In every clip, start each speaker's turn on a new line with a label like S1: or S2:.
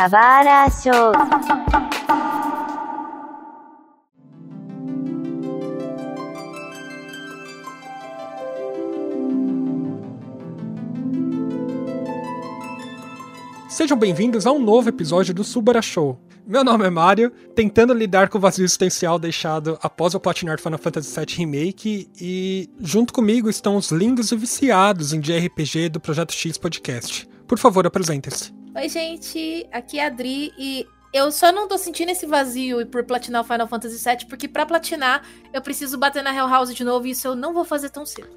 S1: Kawara Show.
S2: Sejam bem-vindos a um novo episódio do Subara Show. Meu nome é Mario, tentando lidar com o vazio existencial deixado após o platinar Final Fantasy VII Remake e junto comigo estão os lindos e viciados em JRPG do Projeto X Podcast. Por favor, apresentem-se.
S3: Oi, gente, aqui é a Adri e eu só não tô sentindo esse vazio por platinar o Final Fantasy VII, porque pra platinar eu preciso bater na Hell House de novo e isso eu não vou fazer tão cedo.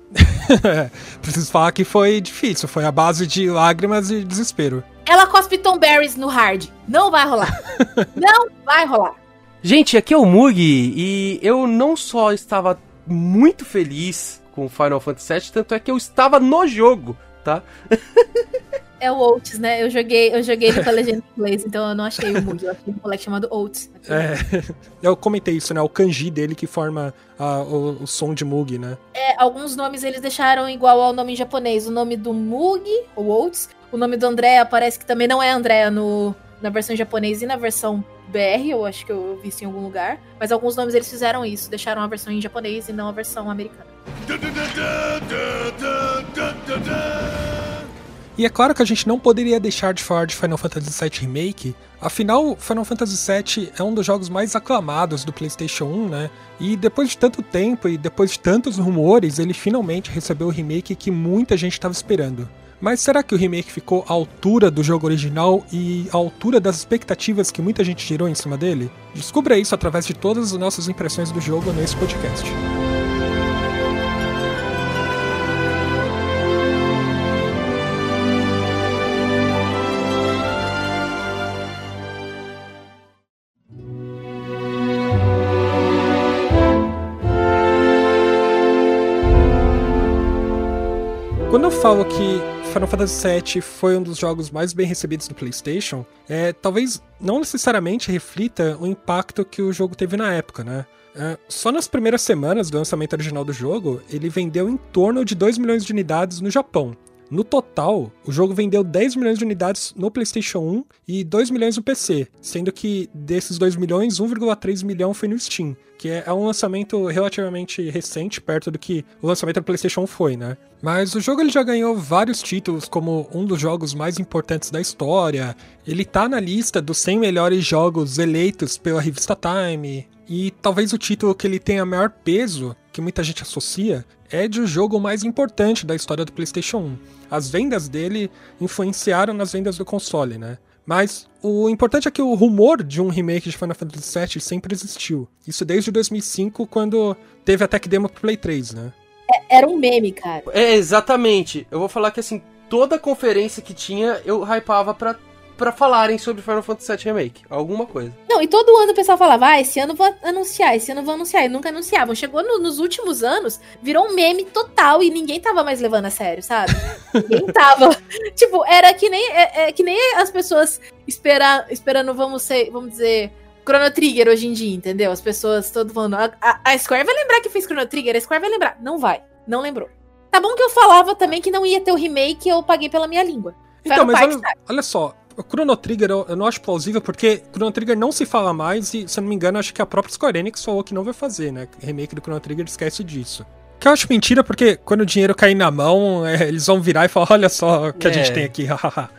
S2: Preciso falar que foi difícil, foi a base de lágrimas e desespero.
S3: Ela cospe Tom Berries no hard. Não vai rolar. não vai rolar.
S4: Gente, aqui é o Mug e eu não só estava muito feliz com Final Fantasy VII, tanto é que eu estava no jogo, tá?
S3: É o Oates, né? Eu joguei, eu joguei ele com a legenda em inglês, então eu não achei o Mug, eu achei um moleque chamado Oates.
S2: É, eu comentei isso, né? O kanji dele que forma a- o, o som de Mug, né?
S3: É, alguns nomes eles deixaram igual ao nome em japonês. O nome do Mug, o Oates, o nome do Andrea parece que também não é Andrea no, na versão japonesa e na versão BR, eu acho que eu vi isso em algum lugar. Mas alguns nomes eles fizeram isso, deixaram a versão em japonês e não a versão americana.
S2: E é claro que a gente não poderia deixar de falar de Final Fantasy VII Remake, afinal, Final Fantasy VII é um dos jogos mais aclamados do PlayStation 1, né? E depois de tanto tempo e depois de tantos rumores, ele finalmente recebeu o remake que muita gente estava esperando. Mas será que o remake ficou à altura do jogo original e à altura das expectativas que muita gente tirou em cima dele? Descubra isso através de todas as nossas impressões do jogo nesse podcast. Falo que Final Fantasy VII foi um dos jogos mais bem recebidos do PlayStation, é, talvez não necessariamente reflita o impacto que o jogo teve na época, né? É, só nas primeiras semanas do lançamento original do jogo, ele vendeu em torno de 2 milhões de unidades no Japão. No total, o jogo vendeu 10 milhões de unidades no PlayStation 1 e 2 milhões no PC, sendo que desses 2 milhões, 1,3 milhão foi no Steam, que é um lançamento relativamente recente, perto do que o lançamento do PlayStation 1 foi, né? Mas o jogo ele já ganhou vários títulos como um dos jogos mais importantes da história. Ele tá na lista dos 100 melhores jogos eleitos pela revista Time. E talvez o título que ele tenha maior peso, que muita gente associa, é de o jogo mais importante da história do PlayStation 1. As vendas dele influenciaram nas vendas do console, né? Mas o importante é que o rumor de um remake de Final Fantasy VII sempre existiu. Isso desde 2005, quando teve a tech demo pro Play 3, né?
S3: Era um meme, cara.
S4: É, exatamente. Eu vou falar que assim, toda conferência que tinha, eu hypava pra, pra falarem sobre Final Fantasy VII Remake. Alguma coisa.
S3: Não, e todo ano o pessoal falava, ah, esse ano vou anunciar, esse ano vou anunciar, e nunca anunciavam. Chegou no- nos últimos anos, virou um meme total e ninguém tava mais levando a sério, sabe? ninguém tava. tipo, era que nem, é, é que nem as pessoas espera, esperando, vamos ser, vamos dizer, Chrono Trigger hoje em dia, entendeu? As pessoas todo falando, a, a- a Square vai lembrar que fez Chrono Trigger, a Square vai lembrar. Não vai, não lembrou. Tá bom que eu falava também que não ia ter o remake, eu paguei pela minha língua.
S2: Então, mas olha, olha só, o Chrono Trigger eu, não acho plausível porque Chrono Trigger não se fala mais e, se eu não me engano, acho que a própria Square Enix falou que não vai fazer, né? Remake do Chrono Trigger esquece disso. Que eu acho mentira porque quando o dinheiro cair na mão, é, eles vão virar e falar: olha só o que a
S4: É.
S2: gente tem aqui, hahaha.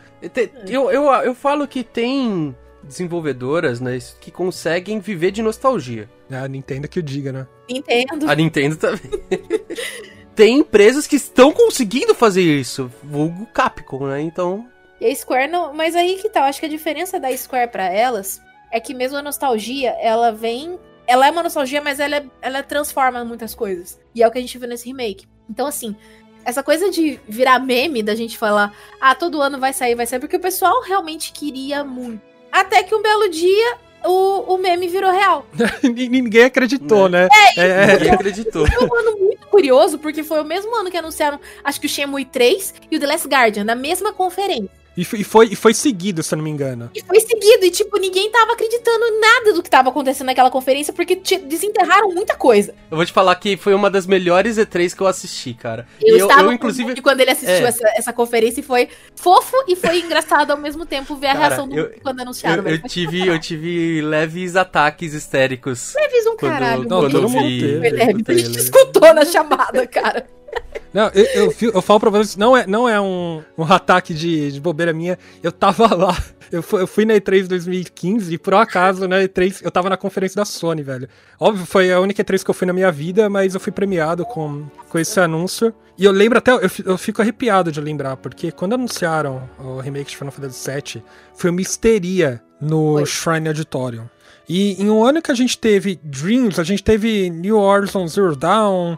S4: Eu, eu, eu falo que tem desenvolvedoras, né, que conseguem viver de nostalgia.
S2: É, a Nintendo que o diga, né?
S3: Nintendo.
S4: A Nintendo também. tem empresas que estão conseguindo fazer isso. Vulgo Capcom, né? Então.
S3: E a Square não. Mas aí que tá, eu acho que a diferença da Square pra elas é que mesmo a nostalgia, ela vem. Ela é uma nostalgia, mas ela, é- ela transforma muitas coisas. E é o que a gente viu nesse remake. Então, assim, essa coisa de virar meme, da gente falar, ah, todo ano vai sair, vai sair, porque o pessoal realmente queria muito. Até que um belo dia o, o meme virou real.
S2: E Ninguém acreditou, né? É,
S4: Ninguém acreditou.
S3: Foi um ano muito curioso, porque foi o mesmo ano que anunciaram, acho que o Shenmue 3 e o The Last Guardian, na mesma conferência.
S2: E foi, e foi, seguido, se eu não me engano.
S3: E foi seguido, e tipo, ninguém tava acreditando em nada do que tava acontecendo naquela conferência, porque desenterraram muita coisa.
S4: Eu vou te falar que foi uma das melhores E3 que eu assisti, cara.
S3: Eu, eu estava eu, inclusive quando ele assistiu é. essa, essa conferência e foi fofo e foi engraçado ao mesmo tempo ver a cara, reação do eu, quando anunciaram.
S4: Eu, eu tive, eu tive leves ataques histéricos.
S3: Leves um caralho.
S4: Quando, quando eu vi.
S3: A gente escutou na chamada, cara.
S2: Não, eu, eu, eu, falo pra vocês, não é, não é um, um ataque de, de bobeira minha. Eu tava lá. Eu fui, eu fui na E3 2015 e por um acaso na E3 eu tava na conferência da Sony, velho. Óbvio, foi a única E3 que eu fui na minha vida, mas eu fui premiado com, com esse anúncio. E eu lembro até, eu, eu fico arrepiado de lembrar, porque quando anunciaram o remake de Final Fantasy VII, foi uma histeria no foi. Shrine Auditorium. E em um ano que a gente teve Dreams, a gente teve New Horizons Zero Dawn,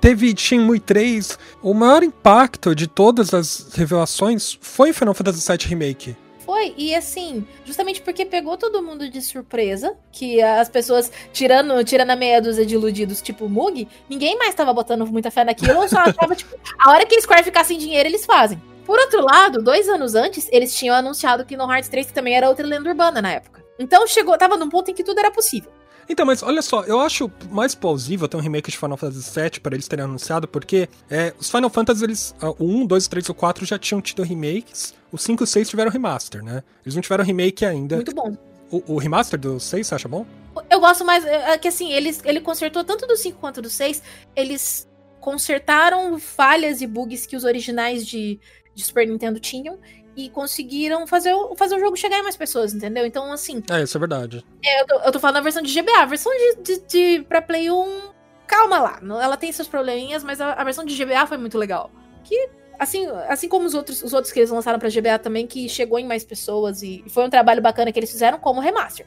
S2: teve Shenmue 3, o maior impacto de todas as revelações foi Final Fantasy VII Remake.
S3: Foi, e assim, justamente porque pegou todo mundo de surpresa, que as pessoas, tirando, tirando a meia dúzia de iludidos, tipo Mug, ninguém mais tava botando muita fé naquilo, ou só achava, tipo, a hora que a Square ficar sem dinheiro, eles fazem. Por outro lado, dois anos antes, eles tinham anunciado que no Hearts 3 que também era outra lenda urbana na época. Então chegou, tava num ponto em que tudo era possível.
S2: Então, mas olha só, eu acho mais plausível ter um remake de Final Fantasy VII para eles terem anunciado, porque é, os Final Fantasy, eles, uh, o 1, 2, 3 e o 4 já tinham tido remakes, o 5 e o 6 tiveram remaster, né? Eles não tiveram remake ainda.
S3: Muito bom.
S2: O, o remaster do 6, você acha bom?
S3: Eu gosto mais, é, é que assim, eles, ele consertou tanto do 5 quanto do 6, eles consertaram falhas e bugs que os originais de, de Super Nintendo tinham e conseguiram fazer, fazer o jogo chegar em mais pessoas, entendeu? Então, assim.
S2: É, isso é verdade.
S3: É, eu, tô, eu tô falando a versão de GBA. A versão de, de, de pra Play 1. Calma lá. Ela tem seus probleminhas, mas a, a versão de GBA foi muito legal. Que assim, assim como os outros, os outros que eles lançaram pra GBA também, que chegou em mais pessoas e, e foi um trabalho bacana que eles fizeram como remaster.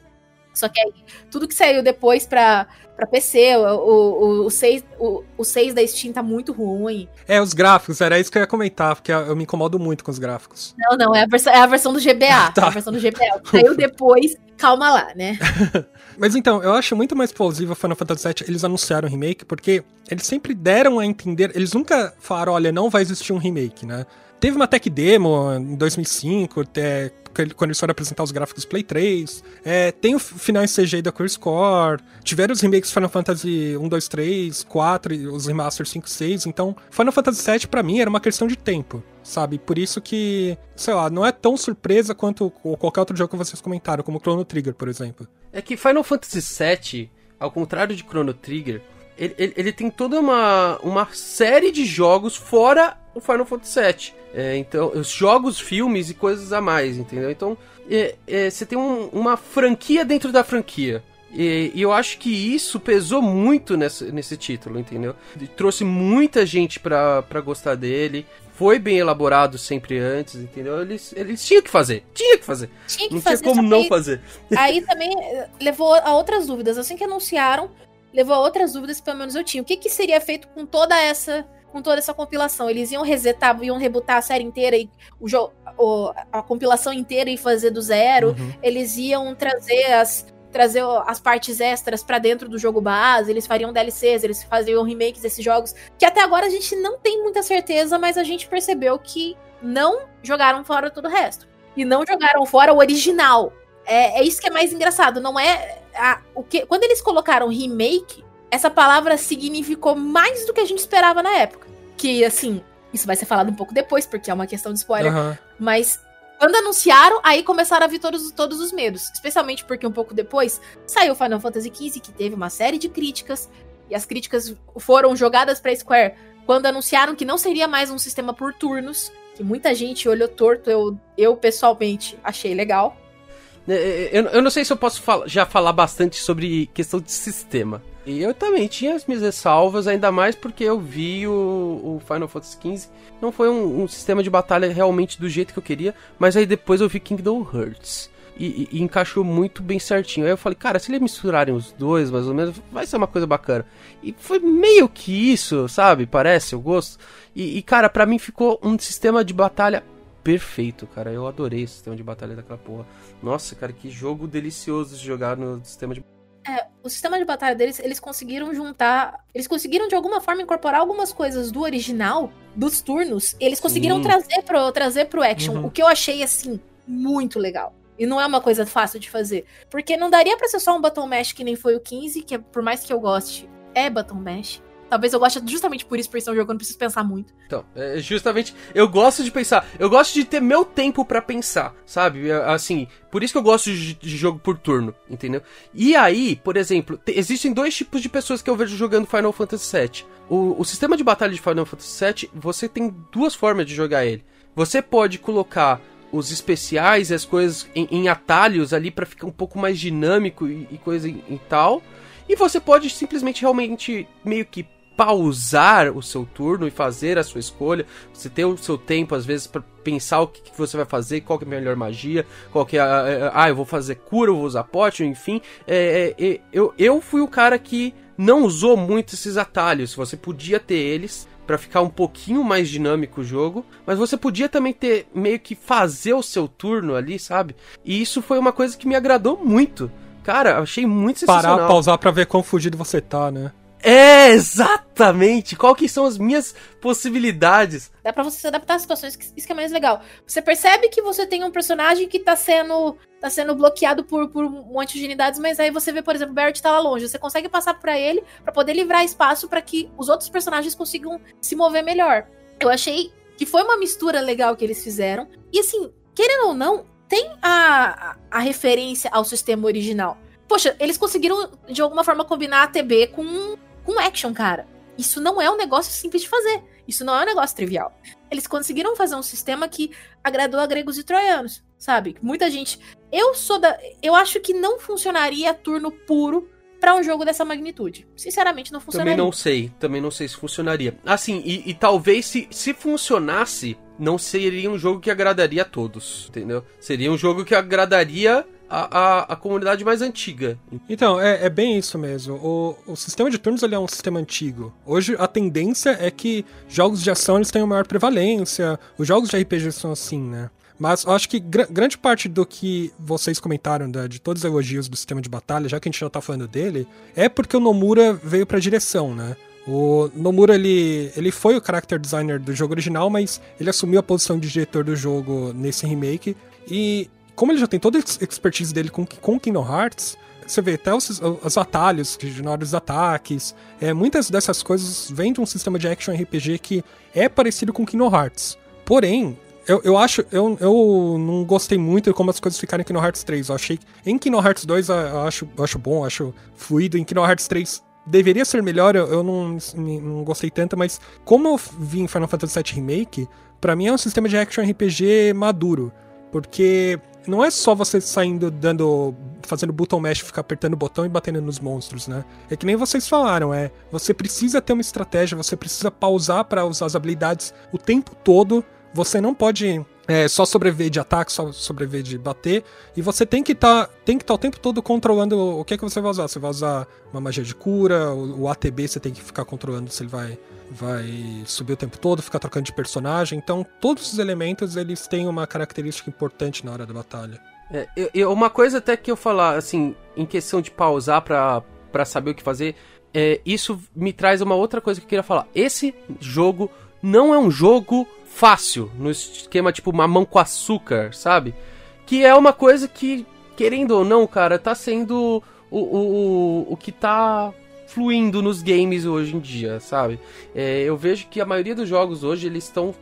S3: Só que aí, tudo que saiu depois pra, pra PC, o, o, o, 6, o, o 6 da Steam tá muito ruim.
S2: É, os gráficos, era isso que eu ia comentar, porque eu me incomodo muito com os gráficos.
S3: Não, não, é a, versão, é a versão do GBA. tá. É a versão do GBA. Saiu depois, calma lá, né?
S2: Mas então, eu acho muito mais plausível Final Fantasy VII eles anunciaram o remake, porque eles sempre deram a entender, eles nunca falaram, olha, não vai existir um remake, né? Teve uma tech demo em 2005, até quando eles foram apresentar os gráficos Play 3. É, tem o final em CG da Curse Core. Tiveram os remakes Final Fantasy 1, 2, 3, 4, os remasters 5, 6. Então, Final Fantasy 7 para mim era uma questão de tempo, sabe? Por isso que, sei lá, não é tão surpresa quanto qualquer outro jogo que vocês comentaram, como Chrono Trigger, por exemplo.
S4: É que Final Fantasy 7, ao contrário de Chrono Trigger, ele, ele, ele, tem toda uma, uma série de jogos fora o Final Fantasy VII. É, então, os jogos, filmes e coisas a mais, entendeu? Então, é, é, você tem um, uma franquia dentro da franquia. E, e, eu acho que isso pesou muito nessa, nesse título, entendeu? E trouxe muita gente pra, pra gostar dele. Foi bem elaborado sempre antes, entendeu? Eles, eles tinham que fazer. Tinha que fazer.
S3: Tinha que
S4: não
S3: fazer,
S4: tinha como não fazer.
S3: Aí também eh, levou a outras dúvidas. Assim que anunciaram, levou a outras dúvidas pelo menos eu tinha. O que, que seria feito com toda essa com toda essa compilação? Eles iam resetar, iam rebutar a série inteira e o jogo, a compilação inteira e fazer do zero. Uhum. Eles iam trazer as trazer as partes extras para dentro do jogo base, eles fariam DLCs, eles faziam remakes desses jogos, que até agora a gente não tem muita certeza, mas a gente percebeu que não jogaram fora todo o resto. E não jogaram fora o original. É, é isso que é mais engraçado, não é a, o que, quando eles colocaram remake, essa palavra significou mais do que a gente esperava na época. Que, assim, isso vai ser falado um pouco depois, porque é uma questão de spoiler. Uhum. Mas quando anunciaram, aí começaram a vir todos, todos os medos. Especialmente porque um pouco depois saiu Final Fantasy XV, que teve uma série de críticas. E as críticas foram jogadas pra Square quando anunciaram que não seria mais um sistema por turnos. Que muita gente olhou torto. Eu, eu pessoalmente achei legal.
S4: É, é, eu, eu não sei se eu posso já falar bastante sobre questão de sistema. E eu também tinha as minhas ressalvas, ainda mais porque eu vi o, o Final Fantasy XV. Não foi um, um, sistema de batalha realmente do jeito que eu queria, mas aí depois eu vi Kingdom Hearts. E, e, e, encaixou muito bem certinho. Aí eu falei, cara, se eles misturarem os dois, mais ou menos, vai ser uma coisa bacana. E foi meio que isso, sabe? Parece, o gosto. E, e cara, para mim ficou um sistema de batalha perfeito, cara. Eu adorei o sistema de batalha daquela porra. Nossa, cara, que jogo delicioso de jogar no sistema de.
S3: É, o sistema de batalha deles, eles conseguiram juntar. Eles conseguiram de alguma forma incorporar algumas coisas do original, dos turnos. Eles conseguiram
S4: Sim.
S3: trazer pro, trazer pro action.
S2: Uhum.
S3: O que eu achei, assim, muito legal. E não é uma coisa fácil de fazer. Porque não daria pra ser só um button mash que nem foi o 15, que é, por mais que eu goste, é button mash. Talvez eu goste justamente por isso, por ser um jogo que eu não preciso pensar muito.
S4: Então, é justamente, eu gosto de pensar, eu gosto de ter meu tempo pra pensar, sabe? É, Assim, por isso que eu gosto de, de jogo por turno, entendeu? E aí, por exemplo, te- existem dois tipos de pessoas que eu vejo jogando Final Fantasy VII. O, o sistema de batalha de Final Fantasy VII, você tem duas formas de jogar ele. Você pode colocar os especiais e as coisas em, em atalhos ali pra ficar um pouco mais dinâmico e, e coisa e tal. E você pode simplesmente realmente meio que pausar o seu turno e fazer a sua escolha. Você ter o seu tempo, às vezes, pra pensar o que, que você vai fazer, qual que é a melhor magia, qual que é a. Ah, eu vou fazer cura, eu vou usar potion, enfim. É, é, é, eu, eu fui o cara que não usou muito esses atalhos. Você podia ter eles pra ficar um pouquinho mais dinâmico o jogo, mas você podia também ter meio que fazer o seu turno ali, sabe? E isso foi uma coisa que me agradou muito. Cara, achei muito sensacional.
S2: Parar, pausar pra ver quão fugido você tá, né?
S4: É, exatamente. Qual que são as minhas possibilidades?
S3: Dá pra você se adaptar às situações, isso que é mais legal. Você percebe que você tem um personagem que tá sendo, tá sendo bloqueado por, por um monte de unidades, mas aí você vê, por exemplo, o Barrett tá lá longe. Você consegue passar pra ele pra poder livrar espaço pra que os outros personagens consigam se mover melhor. Eu achei que foi uma mistura legal que eles fizeram. E assim, querendo ou não, tem a, a, a referência ao sistema original. Poxa, eles conseguiram de alguma forma combinar a TB com, com action, cara. Isso não é um negócio simples de fazer. Isso não é um negócio trivial. Eles conseguiram fazer um sistema que agradou a gregos e troianos, sabe? Muita gente. Eu sou da. Eu acho que não funcionaria turno puro pra um jogo dessa magnitude. Sinceramente, não funcionaria.
S4: Também não sei. Também não sei se funcionaria. Assim, e, e talvez se, se funcionasse, não seria um jogo que agradaria a todos, entendeu? Seria um jogo que agradaria a, a, a comunidade mais antiga.
S2: Então, é, é bem isso mesmo. O, o sistema de turnos ele é um sistema antigo. Hoje a tendência é que jogos de ação eles tenham maior prevalência. Os jogos de RPG são assim, né? Mas eu acho que gra- grande parte do que vocês comentaram, da- de todos os elogios do sistema de batalha, já que a gente já tá falando dele, é porque o Nomura veio pra direção, né? O Nomura, ele, ele foi o character designer do jogo original, mas ele assumiu a posição de diretor do jogo nesse remake. E como ele já tem toda a ex- expertise dele com, com Kingdom Hearts, você vê até os, os atalhos na ataques. É, muitas dessas coisas vêm de um sistema de action RPG que é parecido com Kingdom Hearts. Porém, eu, eu acho. Eu, eu não gostei muito de como as coisas ficaram em Kingdom Hearts 3. Eu achei. Em Kingdom Hearts 2 eu eu acho, eu acho bom, eu acho fluido. Em Kingdom Hearts 3 deveria ser melhor, eu, eu não, não gostei tanto, mas como eu vi em Final Fantasy VII Remake, pra mim é um sistema de action RPG maduro. Porque não é só você saindo dando. fazendo button mash, ficar apertando o botão e batendo nos monstros, né? É que nem vocês falaram, é. Você precisa ter uma estratégia, você precisa pausar pra usar as habilidades o tempo todo. Você não pode é, só sobreviver de ataque, só sobreviver de bater. E você tem que tá, estar o tempo todo controlando o que é que você vai usar. Você vai usar uma magia de cura, o, o ATB você tem que ficar controlando se ele vai vai subir o tempo todo, ficar trocando de personagem. Então, todos os elementos eles têm uma característica importante na hora da batalha.
S4: É, eu- uma coisa até que eu falar, assim, em questão de pausar pra saber o que fazer, é, isso me traz uma outra coisa que eu queria falar. Esse jogo não é um jogo fácil, no esquema tipo mamão com açúcar, sabe? Que é uma coisa que, querendo ou não, cara, tá sendo o, o, o, o que tá fluindo nos games hoje em dia, sabe? É, eu vejo que a maioria dos jogos hoje eles estão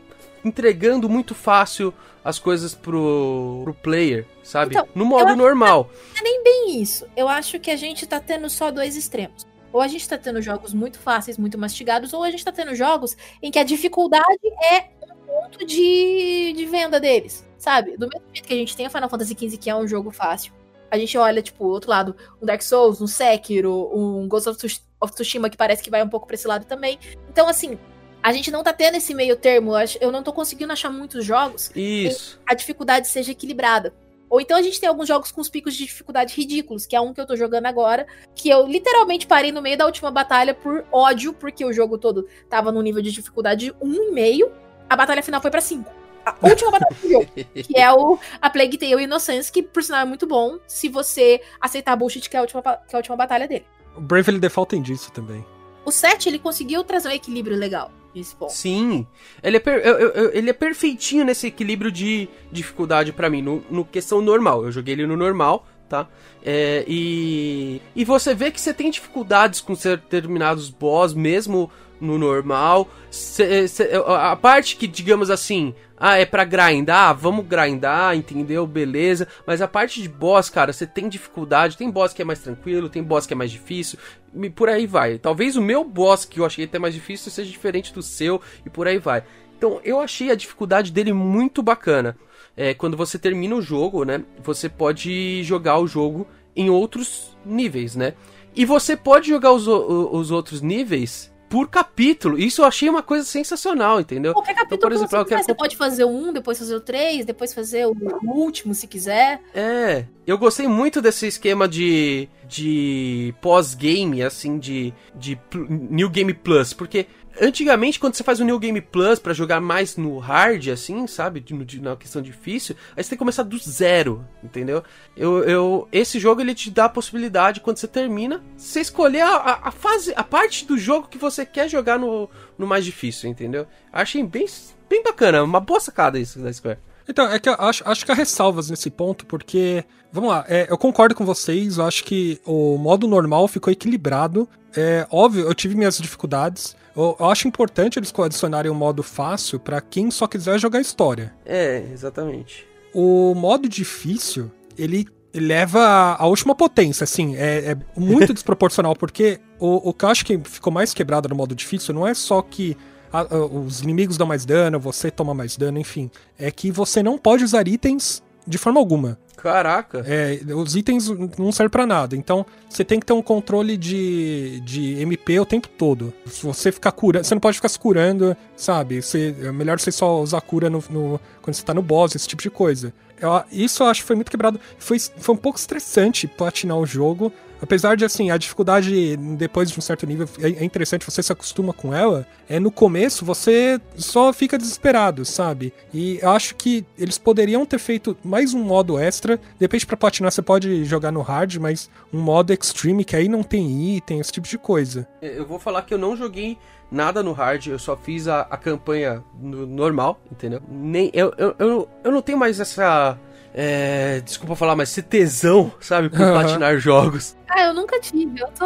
S4: entregando muito fácil as coisas pro, pro player, sabe?
S3: Então,
S4: no modo normal.
S3: Não é nem bem isso. Eu acho que a gente tá tendo só dois extremos. Ou a gente tá tendo jogos muito fáceis, muito mastigados, ou a gente tá tendo jogos em que a dificuldade é um ponto de, de venda deles, sabe? Do mesmo jeito que a gente tem o Final Fantasy XV, que é um jogo fácil, a gente olha, tipo, o outro lado, um Dark Souls, um Sekiro, um Ghost of Tsush- of Tsushima, que parece que vai um pouco pra esse lado também. Então, assim, a gente não tá tendo esse meio termo. Eu não tô conseguindo achar muitos jogos
S4: Isso.
S3: a dificuldade seja equilibrada. Ou então a gente tem alguns jogos com os picos de dificuldade ridículos, que é um que eu tô jogando agora, que eu literalmente parei no meio da última batalha por ódio, porque o jogo todo tava num nível de dificuldade 1,5, a batalha final foi pra 5. A última batalha do jogo. Que é o, a Plague Tale Innocence, que por sinal é muito bom se você aceitar a bullshit que é a última, que é a última batalha dele.
S2: O Bravely Default tem disso também.
S3: O 7, ele conseguiu trazer um equilíbrio legal nesse ponto.
S4: Sim. Ele é, per- eu- eu- eu- ele é perfeitinho nesse equilíbrio de dificuldade pra mim, no, no questão normal. Eu joguei ele no normal, tá? É, e, e você vê que você tem dificuldades com determinados boss, mesmo no normal. Cê- cê- a parte que, digamos assim, ah, é pra grindar, vamos grindar, entendeu? Beleza. Mas a parte de boss, cara, você tem dificuldade. Tem boss que é mais tranquilo, tem boss que é mais difícil. E por aí vai. Talvez o meu boss, que eu achei até mais difícil, seja diferente do seu, e por aí vai. Então, eu achei a dificuldade dele muito bacana. É, quando você termina o jogo, né? Você pode jogar o jogo em outros níveis, né? E você pode jogar os, os outros níveis por capítulo. Isso eu achei uma coisa sensacional, entendeu?
S3: Qualquer capítulo
S4: Então, por
S3: que
S4: exemplo,
S3: você
S4: quero
S3: você pode fazer 1, depois fazer o 3, depois fazer o último, se quiser.
S4: É, eu gostei muito desse esquema de, de pós-game, assim, de, de New Game Plus, porque antigamente quando você faz o New Game Plus pra jogar mais no hard, assim, sabe, na questão difícil, aí você tem que começar do zero, entendeu? Eu, eu, esse jogo ele te dá a possibilidade, quando você termina, você escolher a, a- a fase, a parte do jogo que você quer jogar no, no mais difícil, entendeu? Achei bem, bem bacana, uma boa sacada isso da Square.
S2: Então, é que eu acho, acho que há ressalvas nesse ponto, porque, vamos lá, é, eu concordo com vocês, eu acho que o modo normal ficou equilibrado. É óbvio, eu tive minhas dificuldades. Eu, eu acho importante eles adicionarem um modo fácil pra quem só quiser jogar história.
S4: É, exatamente.
S2: O modo difícil, ele leva a última potência, assim, é, é muito desproporcional, porque o, o que eu acho que ficou mais quebrado no modo difícil não é só que a- a- os inimigos dão mais dano, você toma mais dano, enfim. É que você não pode usar itens de forma alguma.
S4: Caraca.
S2: É, os itens não servem pra nada. Então, você tem que ter um controle de, de MP o tempo todo. Se você ficar curando, você não pode ficar se curando, sabe? Você, é melhor você só usar cura no, no- quando você tá no boss, esse tipo de coisa. Eu- isso eu acho que foi muito quebrado. Foi, foi um pouco estressante platinar o jogo. Apesar de, assim, a dificuldade depois de um certo nível é é interessante, você se acostuma com ela. É no começo você só fica desesperado, sabe? E eu acho que eles poderiam ter feito mais um modo extra. De repente, pra platinar, você pode jogar no hard, mas um modo extreme que aí não tem item, esse tipo de coisa.
S4: Eu vou falar que eu não joguei nada no hard, eu só fiz a, a campanha no normal, entendeu? Nem, eu, eu, eu, eu não tenho mais essa. É, desculpa falar, mas esse tesão, sabe, por
S2: Aham.
S4: platinar jogos.
S3: Ah, eu nunca tive. Eu tô.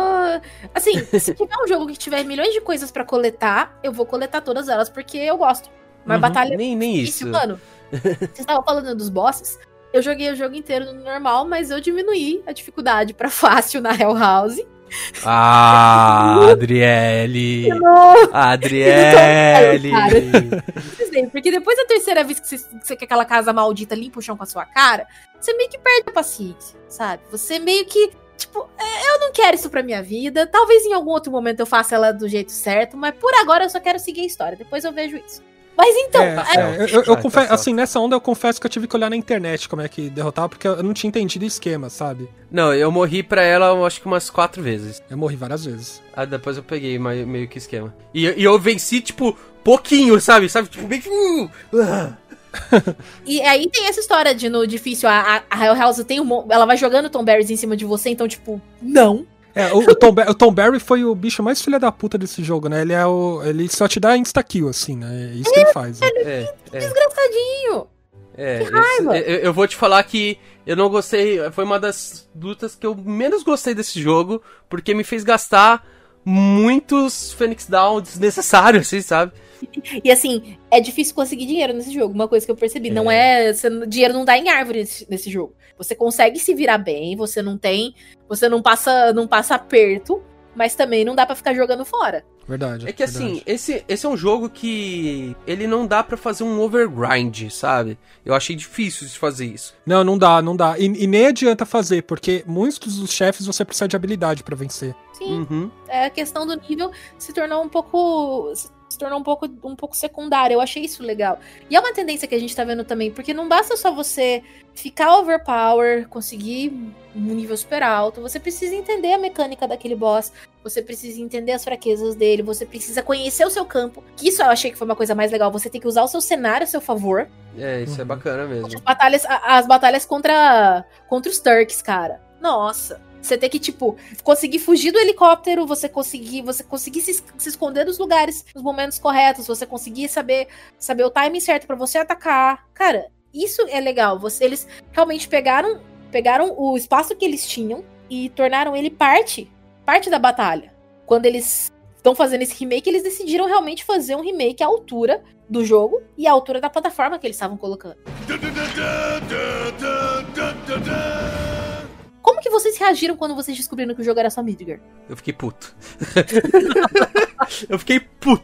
S3: Assim, se tiver um jogo que tiver milhões de coisas pra coletar, eu vou coletar todas elas porque eu gosto. Mas
S4: Uhum,
S3: batalha
S4: Nem, nem
S3: difícil,
S4: isso.
S3: mano. Vocês estavam falando dos bosses. Eu joguei o jogo inteiro no normal, mas eu diminuí a dificuldade pra fácil na Hell House.
S4: Ah, Adriele!
S3: Adriele! Porque depois da terceira vez que você, que você quer aquela casa maldita limpa o chão com a sua cara, você meio que perde a paciência, sabe? Você meio que, tipo, é, eu não quero isso pra minha vida. Talvez em algum outro momento eu faça ela do jeito certo, mas por agora eu só quero seguir a história. Depois eu vejo isso. Mas então,
S2: É,
S3: é,
S2: é, eu, eu- eu
S4: Ah, tá
S2: confesso, assim, nessa onda eu confesso que eu tive que olhar na internet como é que derrotar, porque eu não tinha entendido o esquema, sabe?
S4: Não, eu morri pra ela, eu acho que umas quatro vezes.
S2: Eu morri várias vezes.
S4: Aí depois eu peguei meio que esquema. E, e eu venci, tipo, pouquinho, sabe? Sabe? Tipo, bem que. uh, ah.
S3: E aí tem essa história de no difícil, a, a- a Hell House tem um. Ela vai jogando Tom Berries em cima de você, então, tipo, não.
S2: É, o, o Tom, o Tom Barry foi o bicho mais filha da puta desse jogo, né? Ele é o. Ele só te dá insta-kill, assim, né? É isso que ele faz. né?
S4: É, é.
S3: Desgraçadinho.
S4: É,
S3: Que raiva!
S4: esse- eu, eu vou te falar que eu não gostei. Foi uma das lutas que eu menos gostei desse jogo, porque me fez gastar muitos Phoenix Down desnecessários, assim, sabe?
S3: E assim, é difícil conseguir dinheiro nesse jogo. Uma coisa que eu percebi. Não é. você não- dinheiro não dá em árvore nesse, nesse jogo. Você consegue se virar bem, você não tem. Você não passa, não passa aperto, mas também não dá pra ficar jogando fora.
S2: Verdade.
S4: É que assim,
S2: verdade.
S4: esse, esse é um jogo que ele não dá pra fazer um overgrind, sabe? Eu achei difícil de fazer isso.
S2: Não, não dá, não dá. E, e nem adianta fazer, porque muitos dos chefes você precisa de habilidade pra vencer.
S3: Sim,
S4: Uhum.
S3: é a questão do nível se tornou um pouco. Se tornou um pouco, um pouco secundária. Eu achei isso legal. E é uma tendência que a gente tá vendo também, porque não basta só você ficar overpower, conseguir um nível super alto, você precisa entender a mecânica daquele boss, você precisa entender as fraquezas dele, você precisa conhecer o seu campo. Que isso eu achei que foi uma coisa mais legal. Você tem que usar o seu cenário a seu favor.
S4: É, isso é bacana mesmo.
S3: As batalhas, as batalhas contra, contra os Turks, cara. Nossa. Você tem que, tipo, conseguir fugir do helicóptero, você conseguir, você conseguir se, se esconder dos lugares nos momentos corretos, você conseguir saber, saber o timing certo para você atacar. Cara, isso é legal. Você, eles realmente pegaram, pegaram o espaço que eles tinham e tornaram ele parte, parte da batalha. Quando eles estão fazendo esse remake, eles decidiram realmente fazer um remake à altura do jogo e à altura da plataforma que eles estavam colocando. Como que vocês reagiram quando vocês descobriram que o jogo era só Midgar?
S4: Eu fiquei puto. eu fiquei puto.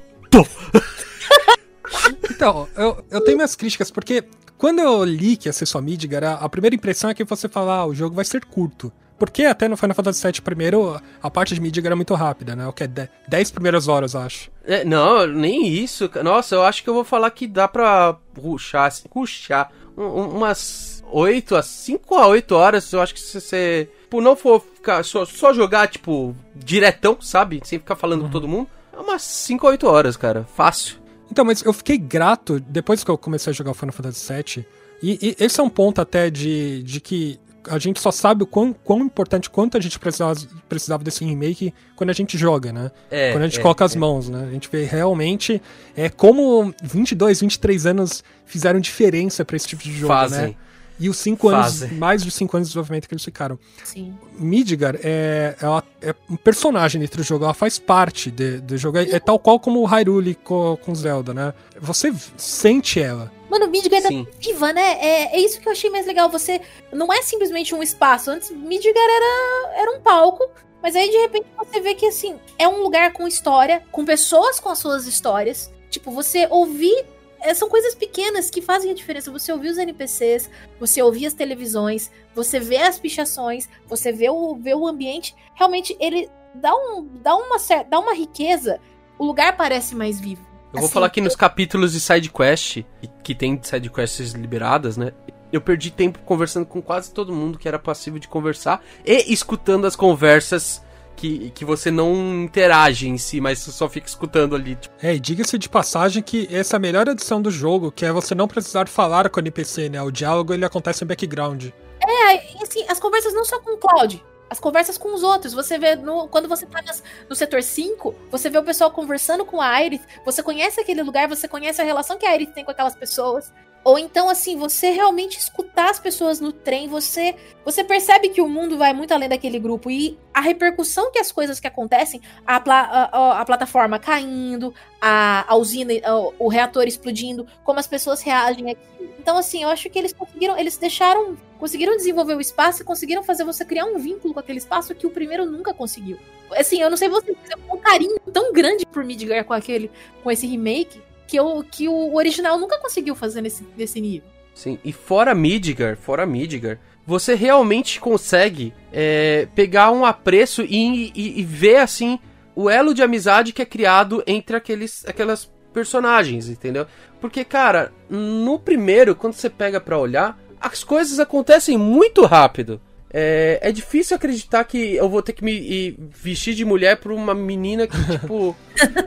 S2: então, eu, eu tenho minhas críticas, porque quando eu li que ia ser só Midgar, a, a primeira impressão é que você fala, ah, o jogo vai ser curto. Porque até no Final Fantasy VII primeiro, a parte de Midgar era muito rápida, né? O que é 10 primeiras horas, acho.
S4: É, não, nem isso. Nossa, eu acho que eu vou falar que dá pra ruxar, assim, ruxar um, umas 8 a 5 a 8 horas. Eu acho que se você, por não for ficar só, só jogar, tipo, diretão, sabe? Sem ficar falando uhum. com todo mundo, é umas 5 a 8 horas, cara. Fácil.
S2: Então, mas eu fiquei grato depois que eu comecei a jogar o Final Fantasy VII. E, e esse é um ponto até de, de que a gente só sabe o quão, quão importante, quanto a gente precisava, precisava desse remake quando a gente joga, né? É, quando a gente é, coloca as é. mãos, né? A gente vê realmente é, como 22, 23 anos fizeram diferença para esse tipo de jogo,
S4: Fazem.
S2: né? E os cinco anos, mais de cinco anos de desenvolvimento que eles ficaram.
S3: Sim.
S2: Midgar é, ela é um personagem dentro do jogo, ela faz parte de, do jogo. É, é tal qual como o Hyrule com, com Zelda, né? Você sente ela.
S3: Mano, Midgar é viva, né? É, é isso que eu achei mais legal. Você não é simplesmente um espaço. Antes, Midgar era, era um palco. Mas aí, de repente, você vê que, assim, é um lugar com história, com pessoas com as suas histórias. Tipo, você ouvir. É, são coisas pequenas que fazem a diferença. Você ouvir os NPCs, você ouvir as televisões, você vê as pichações, você vê o, vê o ambiente. Realmente, ele dá, um, dá, uma, dá uma riqueza. O lugar parece mais vivo.
S4: Eu vou assim, falar que nos capítulos de side quest, que tem side quests liberadas, né? Eu perdi tempo conversando com quase todo mundo que era passivo de conversar e escutando as conversas que, que você não interage em si, mas só fica escutando ali. Tipo.
S2: É, e diga-se de passagem que essa é a melhor adição do jogo, que é você não precisar falar com o NPC, né? O diálogo ele acontece em background.
S3: É, assim, as conversas não só com o Cloud, as conversas com os outros. Você vê no, quando você tá nas, no setor 5, você vê o pessoal conversando com a Aerith, você conhece aquele lugar, você conhece a relação que a Aerith tem com aquelas pessoas. Ou então, assim, você realmente escutar as pessoas no trem, você você percebe que o mundo vai muito além daquele grupo. E a repercussão que as coisas que acontecem, a, pla, a, a plataforma caindo, a, a usina, o reator explodindo, como as pessoas reagem aqui. Então, assim, eu acho que eles conseguiram, eles deixaram, conseguiram desenvolver o espaço e conseguiram fazer você criar um vínculo com aquele espaço que o primeiro nunca conseguiu. Assim, eu não sei você, mas eu um carinho tão grande por Midgar com aquele, com esse remake, que, eu, que o original nunca conseguiu fazer nesse, nesse nível.
S4: Sim, e fora Midgar, fora Midgar, você realmente consegue é, pegar um apreço e, e, e, ver, assim, o elo de amizade que é criado entre aqueles, aquelas personagens, entendeu? Porque, cara, no primeiro, quando você pega pra olhar, as coisas acontecem muito rápido. É, é difícil acreditar que eu vou ter que me vestir de mulher pra uma menina que, tipo.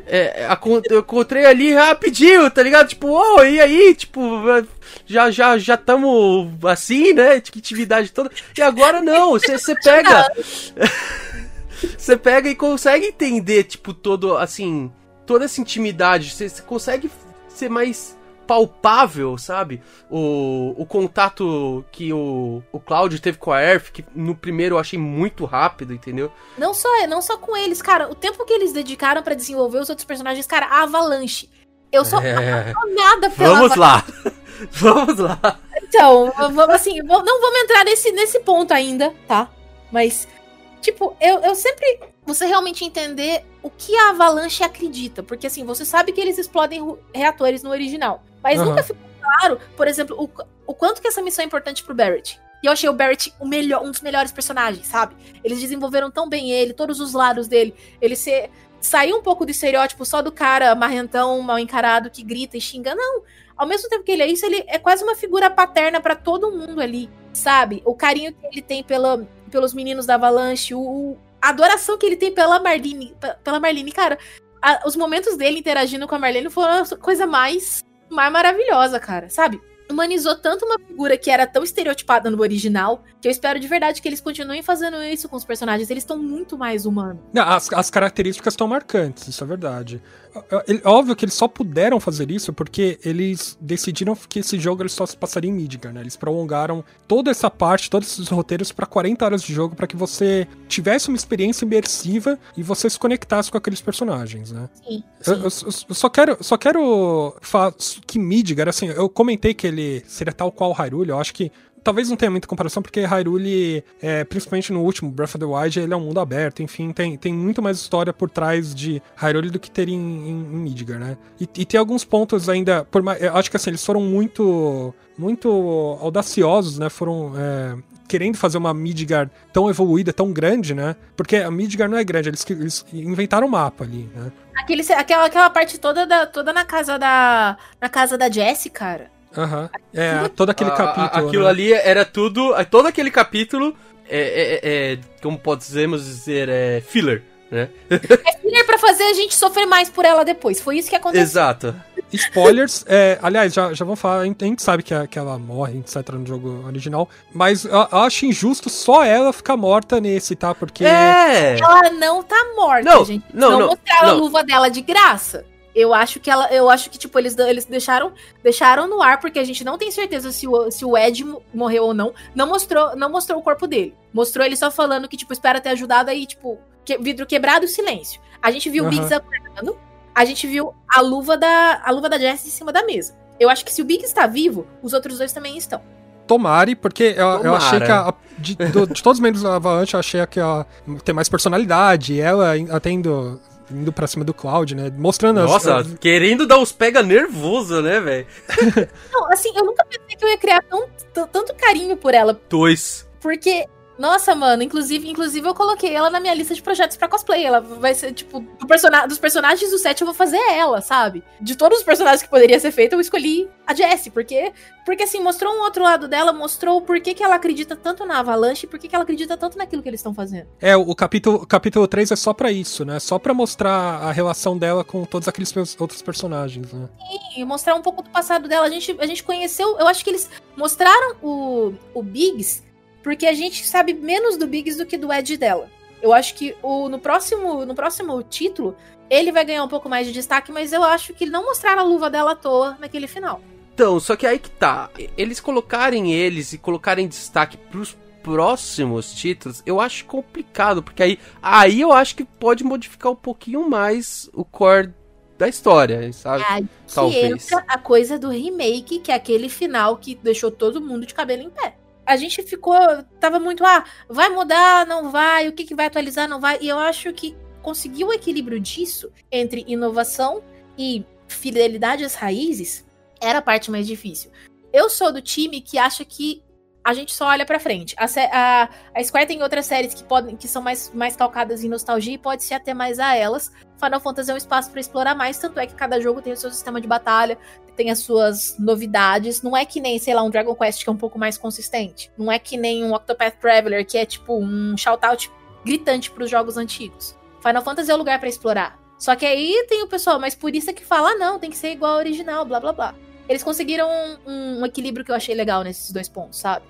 S4: é, eu encontrei ali rapidinho, tá ligado? Tipo, oh, e aí? Tipo, já já já tamo assim, né? Que atividade toda. E agora não, você, pega. você pega e consegue entender, tipo, todo, assim. Toda essa intimidade. Você consegue ser mais palpável, sabe? O, o contato que o, o Cláudio teve com a Earth, que no primeiro eu achei muito rápido, entendeu?
S3: Não só, não só com eles, cara. O tempo que eles dedicaram para desenvolver os outros personagens, cara, a Avalanche. Eu sou é... apaixonada
S4: pela Vamos lá! Vamos lá!
S3: Então, vamos assim, não vamos entrar nesse, nesse ponto ainda, tá? Mas, tipo, eu, eu sempre você realmente entender o que a Avalanche acredita. Porque assim, você sabe que eles explodem reatores no original. Mas uhum. nunca ficou claro, por exemplo, o, o quanto que essa missão é importante pro Barrett. E eu achei o Barrett o melhor, um dos melhores personagens, sabe? Eles desenvolveram tão bem ele, todos os lados dele. Ele ser, saiu um pouco do estereótipo só do cara marrentão, mal encarado, que grita e xinga. Não. Ao mesmo tempo que ele é isso, ele é quase uma figura paterna para todo mundo ali, sabe? O carinho que ele tem pela, pelos meninos da Avalanche, o, a adoração que ele tem pela Marlene, pela Marlene, cara, a, os momentos dele interagindo com a Marlene foram a coisa mais, mais maravilhosa, cara, sabe? humanizou tanto uma figura que era tão estereotipada no original, que eu espero de verdade que eles continuem fazendo isso com os personagens. Eles estão muito mais humanos.
S2: Não, as, as características estão marcantes, isso é verdade. Óbvio que eles só puderam fazer isso porque eles decidiram que esse jogo ele só se passaria em Midgar, né? Eles prolongaram toda essa parte, todos esses roteiros para 40 horas de jogo para que você tivesse uma experiência imersiva e você se conectasse com aqueles personagens, né? Sim. sim. Eu, eu, eu, só quero, só quero falar que Midgar, assim, eu comentei que ele seria tal qual Hyrule, eu acho que talvez não tenha muita comparação, porque Hyrule, é, principalmente no último, Breath of the Wild, ele é um mundo aberto, enfim, tem, tem muito mais história por trás de Hyrule do que teria em, em, em Midgar, né? E, e, tem alguns pontos ainda, por mais, acho que assim, eles foram muito, muito audaciosos, né? Foram é, querendo fazer uma Midgar tão evoluída, tão grande, né? Porque a Midgar não é grande, eles, eles inventaram o mapa ali, né?
S3: Aquele, aquela, aquela parte toda, da, toda na casa da na casa da Jessie, cara.
S2: Aham. Uhum. É, todo aquele capítulo.
S4: aquilo
S2: né?
S4: ali era tudo. Todo aquele capítulo é, é, é, é como podemos dizer, é filler, né?
S3: É filler pra fazer a gente sofrer mais por ela depois. Foi isso que aconteceu.
S4: Exato.
S2: Spoilers, é, aliás, já, já vamos falar, a gente sabe que, a, que ela morre, etc, no jogo original, mas eu, eu, acho injusto só ela ficar morta nesse, tá? Porque.
S3: É. Ela não tá morta, não, gente. Não, não, não mostraram não. a luva dela de graça. Eu acho que ela, eu acho que tipo eles, eles deixaram, deixaram no ar porque a gente não tem certeza se o, se o Ed morreu ou não. Não mostrou, não mostrou o corpo dele. Mostrou ele só falando que tipo espera ter ajudado aí, tipo, que, vidro quebrado e silêncio. A gente viu uhum. o Biggs acordando, a gente viu a luva da a luva da Jess em cima da mesa. Eu acho que se o Biggs está vivo, os outros dois também estão.
S2: Tomare, porque eu, eu achei que a, de, do, de, todos os membros da Avalanche, eu achei que ela tem mais personalidade. Ela, tendo indo pra cima do Cloud, né? Mostrando
S4: Nossa, as... querendo dar uns pega nervoso, né, velho?
S3: Não, assim, eu nunca pensei que eu ia criar tão, tanto carinho por ela.
S4: Dois.
S3: Porque nossa, mano, inclusive, inclusive eu coloquei ela na minha lista de projetos para cosplay. Ela vai ser, tipo, do persona dos personagens do set eu vou fazer ela, sabe? De todos os personagens que poderia ser feito, eu escolhi a Jessie, porque porque assim, mostrou um outro lado dela, mostrou por que, que ela acredita tanto na Avalanche e por que, que ela acredita tanto naquilo que eles estão fazendo.
S2: É, o capítulo, capítulo 3 é só para isso, né? Só para mostrar a relação dela com todos aqueles outros personagens, né?
S3: Sim, mostrar um pouco do passado dela. A gente, a gente conheceu, eu acho que eles mostraram o, o Biggs porque a gente sabe menos do Biggs do que do Ed dela. Eu acho que o, no, próximo, no próximo título, ele vai ganhar um pouco mais de destaque, mas eu acho que não mostraram a luva dela à toa naquele final.
S4: Então, só que aí que tá. Eles colocarem eles e colocarem destaque pros próximos títulos, eu acho complicado, porque aí, aí eu acho que pode modificar um pouquinho mais o core da história, sabe?
S3: É, Talvez. entra a coisa do remake, que é aquele final que deixou todo mundo de cabelo em pé a gente ficou. Tava muito, ah, vai mudar, não vai, o que, que vai atualizar, não vai. E eu acho que conseguir o equilíbrio disso entre inovação e fidelidade às raízes era a parte mais difícil. Eu sou do time que acha que a gente só olha para frente. A, a, a, Square tem outras séries que podem que são mais, mais calcadas em nostalgia e pode se ater mais a elas. Final Fantasy é um espaço para explorar mais, tanto é que cada jogo tem o seu sistema de batalha, tem as suas novidades. Não é que nem, sei lá, um Dragon Quest que é um pouco mais consistente. Não é que nem um Octopath Traveler que é tipo um shout-out gritante para os jogos antigos. Final Fantasy é o lugar para explorar. Só que aí tem o pessoal mais purista que fala, ah, não, tem que ser igual ao original, blá blá blá eles conseguiram um, um, equilíbrio que eu achei legal nesses dois pontos, sabe?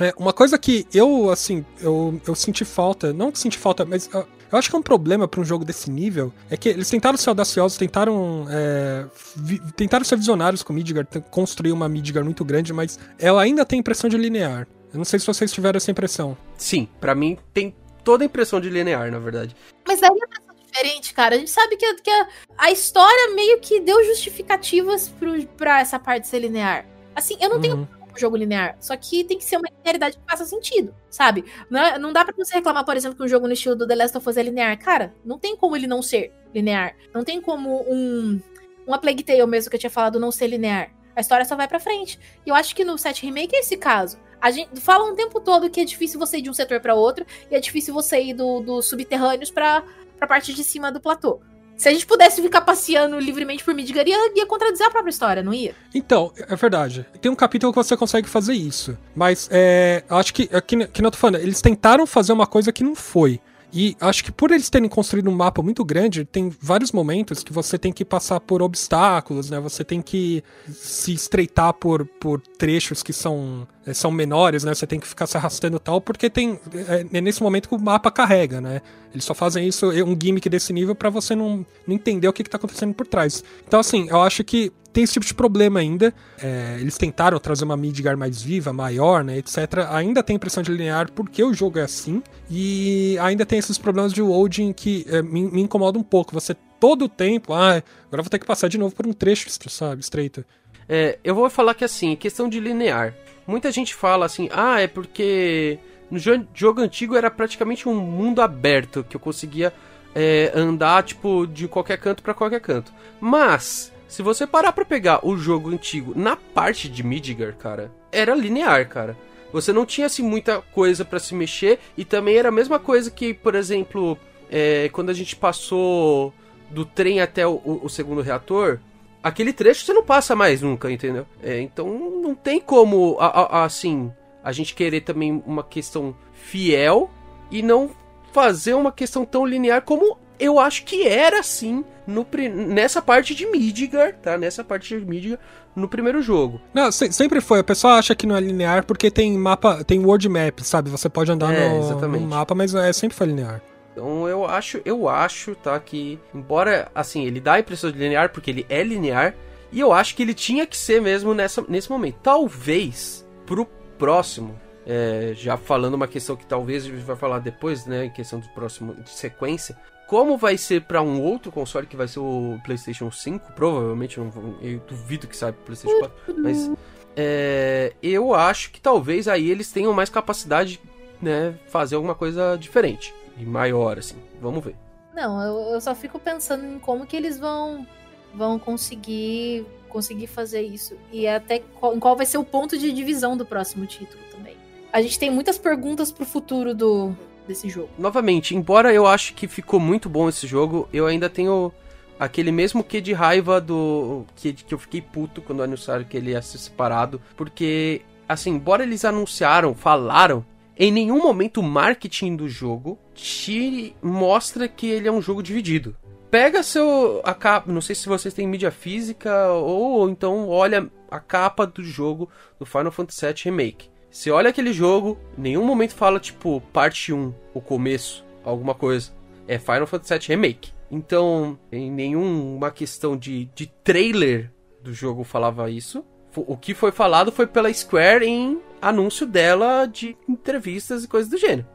S2: É, uma coisa que eu, assim, eu, eu senti falta, não que senti falta, mas eu, eu acho que é um problema para um jogo desse nível é que eles tentaram ser audaciosos, tentaram é, vi, tentaram ser visionários com Midgar, construir uma Midgar muito grande, mas ela ainda tem impressão de linear. Eu não sei se vocês tiveram essa impressão.
S4: Sim, para mim tem toda a impressão de linear, na verdade.
S3: Mas daí a diferente, cara. A gente sabe que, que a, a, história meio que deu justificativas pro, pra essa parte ser linear. Assim, eu não uhum. tenho um jogo linear, só que tem que ser uma linearidade que faça sentido, sabe? Não, é, não dá pra você reclamar, por exemplo, que um jogo no estilo do The Last of Us é linear. Cara, não tem como ele não ser linear. Não tem como um. Uma Plague Tale mesmo que eu tinha falado não ser linear. A história só vai pra frente. E eu acho que no set remake é esse caso. A gente fala um tempo todo que é difícil você ir de um setor para outro e é difícil você ir dos do subterrâneos para pra parte de cima do platô. Se a gente pudesse ficar passeando livremente por Midgar, ia, ia contradizer a própria história, não ia?
S2: Então, é verdade. Tem um capítulo que você consegue fazer isso. Mas é, acho que, é, que, que não tô falando, eles tentaram fazer uma coisa que não foi. E acho que por eles terem construído um mapa muito grande, tem vários momentos que você tem que passar por obstáculos, né? Você tem que se estreitar por, por trechos que são, eh, são menores, né? Você tem que ficar se arrastando tal, porque tem é, é nesse momento que o mapa carrega, né? Eles só fazem isso, um gimmick desse nível para você não, não entender o que, que tá acontecendo por trás. Então, assim, eu acho que tem esse tipo de problema ainda. É, eles tentaram trazer uma Midgar mais viva, maior, né, etc. Ainda tem impressão de linear porque o jogo é assim. E ainda tem esses problemas de loading que é, me, me incomoda um pouco. Você todo o tempo, ah, agora vou ter que passar de novo por um trecho, sabe, estreito.
S4: É, eu vou falar que assim, questão de linear. Muita gente fala assim, ah, é porque no jogo antigo era praticamente um mundo aberto que eu conseguia é, andar tipo de qualquer canto para qualquer canto. Mas se você parar para pegar o jogo antigo na parte de Midgar, cara, era linear, cara. Você não tinha assim muita coisa para se mexer e também era a mesma coisa que, por exemplo, é, quando a gente passou do trem até o, o, segundo reator, aquele trecho você não passa mais nunca, entendeu? É, então não tem como, a, a, assim, a gente querer também uma questão fiel e não fazer uma questão tão linear como eu acho que era assim no, nessa parte de Midgar, tá? Nessa parte de Midgar no primeiro jogo.
S2: Não, se, sempre foi. A pessoa acha que não é linear porque tem mapa, tem world map, sabe? Você pode andar é, no, no, mapa, mas é, sempre foi linear.
S4: Então eu acho, eu acho, tá, que embora assim, ele dá a impressão de linear porque ele é linear, e eu acho que ele tinha que ser mesmo nessa, nesse momento. Talvez pro próximo é, já falando uma questão que talvez a gente vai falar depois, né, em questão do próximo de sequência, como vai ser para um outro console que vai ser o PlayStation 5, provavelmente, eu, eu duvido que saia pro PlayStation 4, mas é, eu acho que talvez aí eles tenham mais capacidade, né, fazer alguma coisa diferente e maior, assim. Vamos ver.
S3: Não, eu, eu só fico pensando em como que eles vão vão conseguir conseguir fazer isso e até qual, em qual vai ser o ponto de divisão do próximo título também. A gente tem muitas perguntas pro futuro do, desse jogo.
S4: Novamente, embora eu acho que ficou muito bom esse jogo, eu ainda tenho aquele mesmo que de raiva do que, que eu fiquei puto quando anunciaram que ele ia ser separado, porque assim, embora eles anunciaram, falaram, em nenhum momento o marketing do jogo te mostra que ele é um jogo dividido. Pega seu a capa, não sei se vocês têm mídia física ou, ou então olha a capa do jogo do Final Fantasy VII Remake. Você olha aquele jogo, nenhum momento fala, tipo, parte 1, o começo, alguma coisa. É Final Fantasy VII Remake. Então, em nenhuma questão de, de trailer do jogo falava isso. O que foi falado foi pela Square em anúncio dela de entrevistas e coisas do gênero.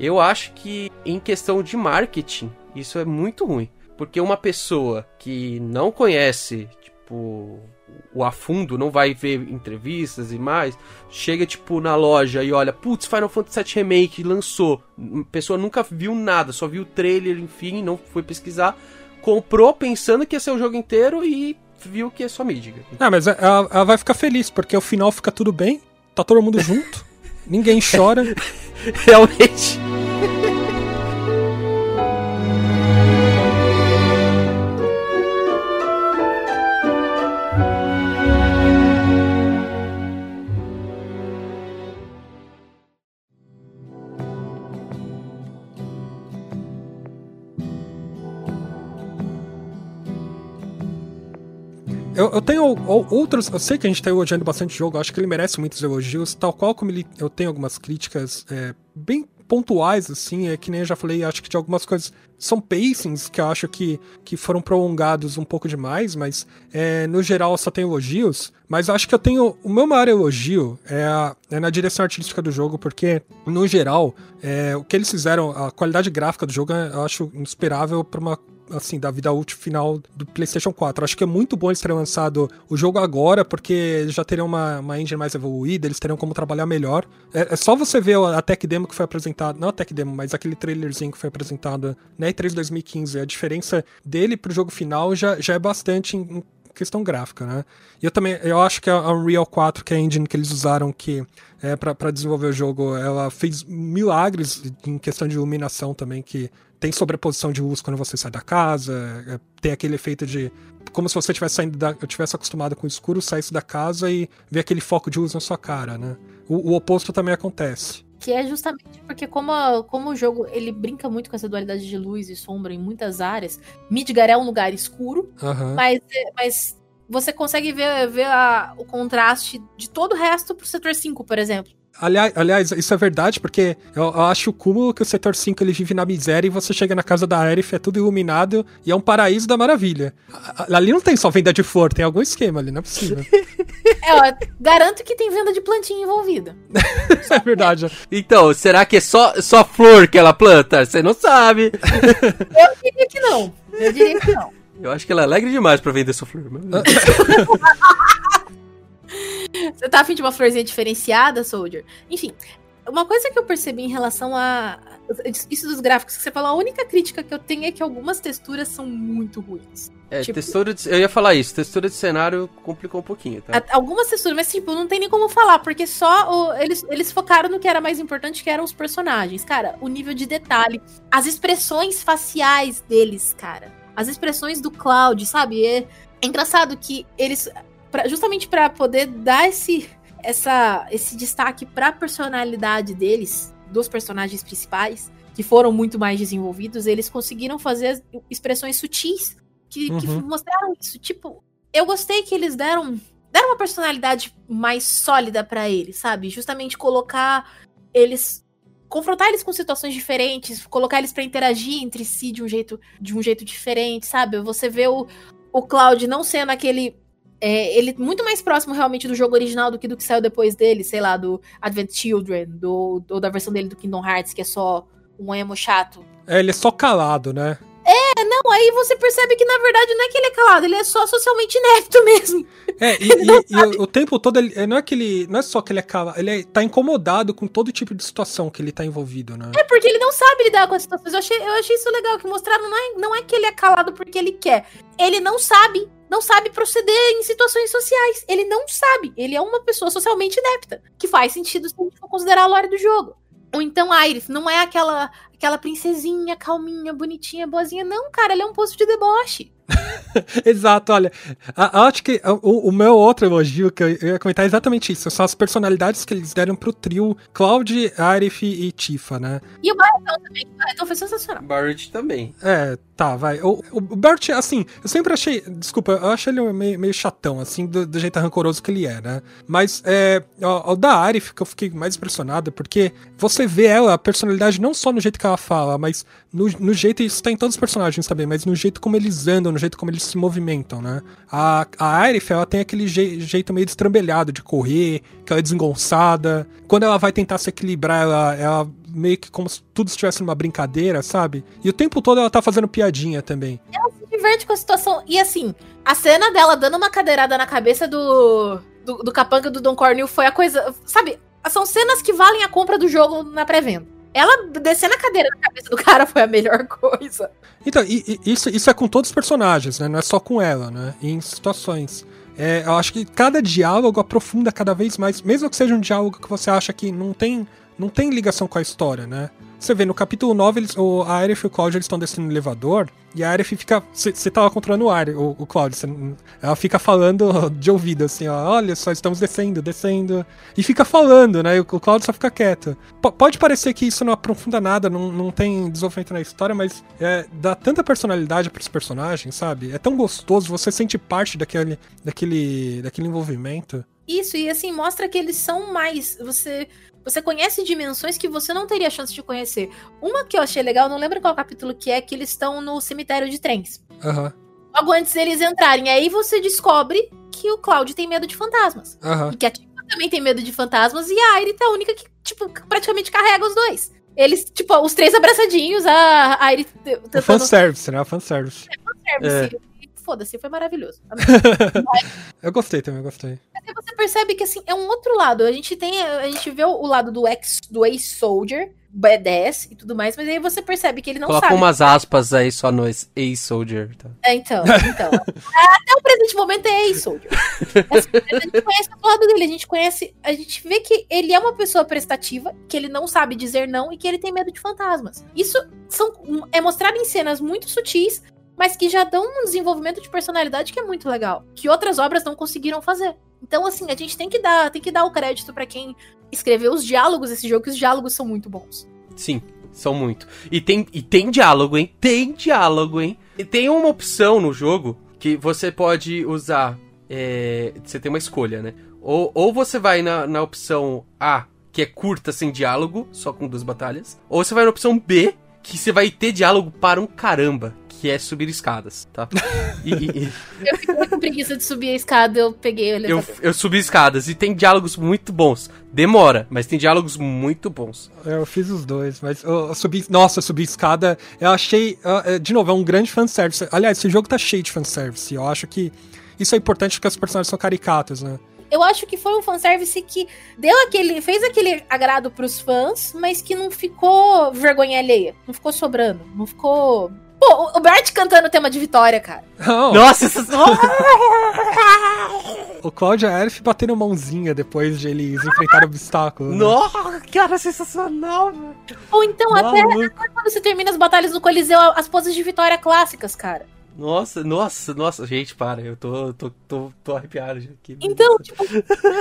S4: Eu acho que, em questão de marketing, isso é muito ruim. Porque uma pessoa que não conhece, tipo, o a fundo, não vai ver entrevistas e mais, chega tipo na loja e olha, putz, Final Fantasy VII Remake lançou, a pessoa nunca viu nada, só viu o trailer, enfim, não foi pesquisar, comprou pensando que ia ser o jogo inteiro e viu que é só mídia.
S2: Ah, mas ela, ela vai ficar feliz, porque ao final fica tudo bem, tá todo mundo junto, ninguém chora.
S4: Realmente.
S2: Eu, eu tenho outros. Eu sei que a gente tá elogiando bastante o jogo, acho que ele merece muitos elogios, tal qual como ele, eu tenho algumas críticas é, bem pontuais, assim, é que nem eu já falei, acho que de algumas coisas são pacings que eu acho que, que foram prolongados um pouco demais, mas é, no geral só tem elogios. Mas eu acho que eu tenho. O meu maior elogio é, a, é na direção artística do jogo, porque, no geral, é, o que eles fizeram, a qualidade gráfica do jogo, eu acho inspirável para uma assim, da vida útil final do PlayStation 4. Acho que é muito bom eles terem lançado o jogo agora, porque eles já teriam uma, uma engine mais evoluída, eles teriam como trabalhar melhor. É, é só você ver a tech demo que foi apresentada, não a tech demo, mas aquele trailerzinho que foi apresentado na E3 2015. A diferença dele pro jogo final já, já é bastante questão gráfica, né? E eu também, eu acho que a Unreal 4, que é a engine que eles usaram que é, para desenvolver o jogo, ela fez milagres em questão de iluminação também, que tem sobreposição de luz quando você sai da casa, é, tem aquele efeito de como se você tivesse saindo da, eu tivesse acostumado com o escuro, saísse da casa e ver aquele foco de luz na sua cara, né? O, o oposto também acontece.
S3: Que é justamente porque como, a, como o jogo ele brinca muito com essa dualidade de luz e sombra em muitas áreas, Midgar é um lugar escuro,
S2: Aham.
S3: mas, mas você consegue ver, ver a- o contraste de todo o resto pro setor 5, por exemplo.
S2: Aliás, aliás, isso é verdade, porque eu, eu acho o cúmulo que o setor 5 ele vive na miséria e você chega na casa da Aerith, é tudo iluminado e é um paraíso da maravilha. Ali não tem só venda de flor, tem algum esquema ali, não é possível.
S3: É, ó, garanto que tem venda de plantinha envolvida.
S2: Isso é verdade.
S4: Então, será que é só, só flor que ela planta? Você não sabe.
S3: Eu diria que não. Eu diria que não.
S4: Eu acho que ela é alegre demais pra vender sua flor.
S3: Você tá afim de uma florzinha diferenciada, Soldier? Enfim, uma coisa que eu percebi em relação a. Isso dos gráficos que você falou, a única crítica que eu tenho é que algumas texturas são muito ruins.
S4: É,
S3: Tipo-
S4: textura de, eu ia falar isso, textura de cenário complicou um pouquinho, tá?
S3: Algumas texturas, mas tipo, não tem nem como falar, porque só o- eles, eles focaram no que era mais importante, que eram os personagens. Cara, o nível de detalhe, as expressões faciais deles, cara. As expressões do Cloud, sabe? É, é engraçado que eles, pra- justamente pra poder dar esse, essa, esse destaque pra personalidade deles, dos personagens principais, que foram muito mais desenvolvidos, eles conseguiram fazer expressões sutis que, que
S2: Uhum.
S3: mostraram isso. Tipo, eu gostei que eles deram deram uma personalidade mais sólida pra eles, sabe? Justamente colocar eles confrontar eles com situações diferentes, colocar eles pra interagir entre si de um jeito de um jeito diferente, sabe? Você vê o, o Cloud não sendo aquele é, ele muito mais próximo realmente do jogo original do que do que saiu depois dele, sei lá, do Advent Children, do, ou da versão dele do Kingdom Hearts, que é só um emo chato.
S2: É, ele é só calado, né?
S3: Não, aí você percebe que na verdade não é que ele é calado, ele é só socialmente inepto mesmo.
S2: É, e, e- e o, o tempo todo, ele, não é que ele. Não é só que ele é calado, ele é- tá incomodado com todo tipo de situação que ele tá envolvido, né?
S3: É porque ele não sabe lidar com as situações. Eu achei, eu achei isso legal, que mostraram, não é, não é que ele é calado porque ele quer. Ele não sabe, não sabe proceder em situações sociais. Ele não sabe. Ele é uma pessoa socialmente inepta. Que faz sentido se a gente for considerar a lore do jogo. Ou então Iris não é aquela aquela princesinha, calminha, bonitinha, boazinha. Não, cara, ele é um poço de deboche.
S2: Exato, olha. a- a- acho que o, o meu outro elogio, que eu eu ia comentar é exatamente isso. São as personalidades que eles deram pro trio Cloud, Arif e Tifa, né?
S3: E o Barretão também. O Barretão foi sensacional.
S4: Barrett também.
S2: É, tá, vai. O, o Bert, assim, eu sempre achei. Desculpa, eu acho ele meio, meio chatão, assim, do, do jeito rancoroso que ele é, né? Mas é. O, o da Arif que eu fiquei mais impressionado, porque você vê ela, a personalidade, não só no jeito que ela fala, mas no, no jeito. Isso tá em todos os personagens também, mas no jeito como eles andam, no jeito como eles se movimentam, né? A, a Arif, ela tem aquele je- jeito meio destrambelhado de correr, que ela é desengonçada. Quando ela vai tentar se equilibrar, ela, ela meio que como se tudo estivesse numa brincadeira, sabe? E o tempo todo ela tá fazendo piadinha também.
S3: se diverte com a situação. E assim, a cena dela dando uma cadeirada na cabeça do, do, do capanga do Don Cornel foi a coisa. Sabe? São cenas que valem a compra do jogo na pré-venda. Ela descendo a cadeira na cabeça do cara foi a melhor coisa.
S2: Então, e- e isso, isso é com todos os personagens, né? Não é só com ela, né? Em situações. É, eu acho que cada diálogo aprofunda cada vez mais, mesmo que seja um diálogo que você acha que não tem, não tem ligação com a história, né? Você vê, no capítulo 9, eles, o, a Aerith e o eles estão descendo no elevador, e a Aerith fica. Você tava controlando o, Aerith, o, o cê ela fica falando de ouvido, assim, ó, olha só, estamos descendo, descendo. E fica falando, né? E o, o só fica quieto. P- pode parecer que isso não aprofunda nada, não, não tem desenvolvimento na história, mas é, dá tanta personalidade pros personagens, sabe? É tão gostoso, você sente parte daquele, daquele, daquele envolvimento.
S3: Isso, e assim, mostra que eles são mais. Você. Você conhece dimensões que você não teria chance de conhecer. Uma que eu achei legal, não lembro qual capítulo que é, que eles estão no cemitério de trens.
S2: Aham,
S3: Logo antes deles entrarem. Aí você descobre que o Cloud tem medo de fantasmas.
S2: aham.
S3: E que a Tifa também tem medo de fantasmas. E a Aerith é a única que, tipo, praticamente carrega os dois. Eles, tipo, os três abraçadinhos, a Aerith te-
S2: O
S3: tentando
S2: fanservice, né? O fanservice.
S3: service. E Foda-se, foi maravilhoso.
S2: Eu gostei também, eu gostei.
S3: Aí você percebe que assim, é um outro lado. A gente tem. A gente vê o lado do ex do ex-soldier, badass e tudo mais, mas aí você percebe que ele não
S4: Coloca
S3: sabe.
S4: umas aspas aí só no A-Soldier. Tá?
S3: É, então, então. Até o presente momento é isso, Soldier. Assim, a gente conhece o lado dele, a gente conhece, a gente vê que ele é uma pessoa prestativa, que ele não sabe dizer não e que ele tem medo de fantasmas. Isso são, é mostrado em cenas muito sutis, mas que já dão um desenvolvimento de personalidade que é muito legal, que outras obras não conseguiram fazer. Então, assim, a gente tem que dar, tem que dar o crédito para quem escreveu os diálogos desse jogo, que os diálogos são muito bons.
S4: Sim, são muito. E tem, e tem diálogo, hein? Tem diálogo, hein? E tem uma opção no jogo que você pode usar. é, você tem uma escolha, né? Ou, ou você vai na, na opção A, que é curta, sem diálogo, só com duas batalhas. Ou você vai na opção B, que você vai ter diálogo para um caramba, que é subir escadas, tá? E, e-
S3: Eu fiquei com preguiça de subir a escada, eu peguei o
S4: eu, eu subi escadas e tem diálogos muito bons. Demora, mas tem diálogos muito bons.
S2: Eu fiz os dois, mas eu, eu subi. Nossa, eu subi escada. Eu achei. ah, é, De novo, é um grande fanservice. Aliás, esse jogo tá cheio de fanservice. Eu acho que isso é importante porque os personagens são caricatos, né?
S3: Eu acho que foi um fanservice que deu aquele. fez aquele agrado pros fãs, mas que não ficou vergonha alheia. Não ficou sobrando. Não ficou. Pô, o- Bart cantando o tema de vitória, cara.
S2: Não,
S4: Nossa, essas...
S2: o Cloud e a Elf bateram mãozinha depois de eles enfrentarem obstáculos. né?
S4: Nossa, cara, sensacional, velho.
S3: Ou então, até
S4: Maluco.
S3: quando você termina as batalhas do Coliseu, as poses de vitória clássicas, cara.
S4: Nossa, nossa, nossa, gente, para, eu tô, tô, tô, tô arrepiado já aqui.
S3: Então, tipo,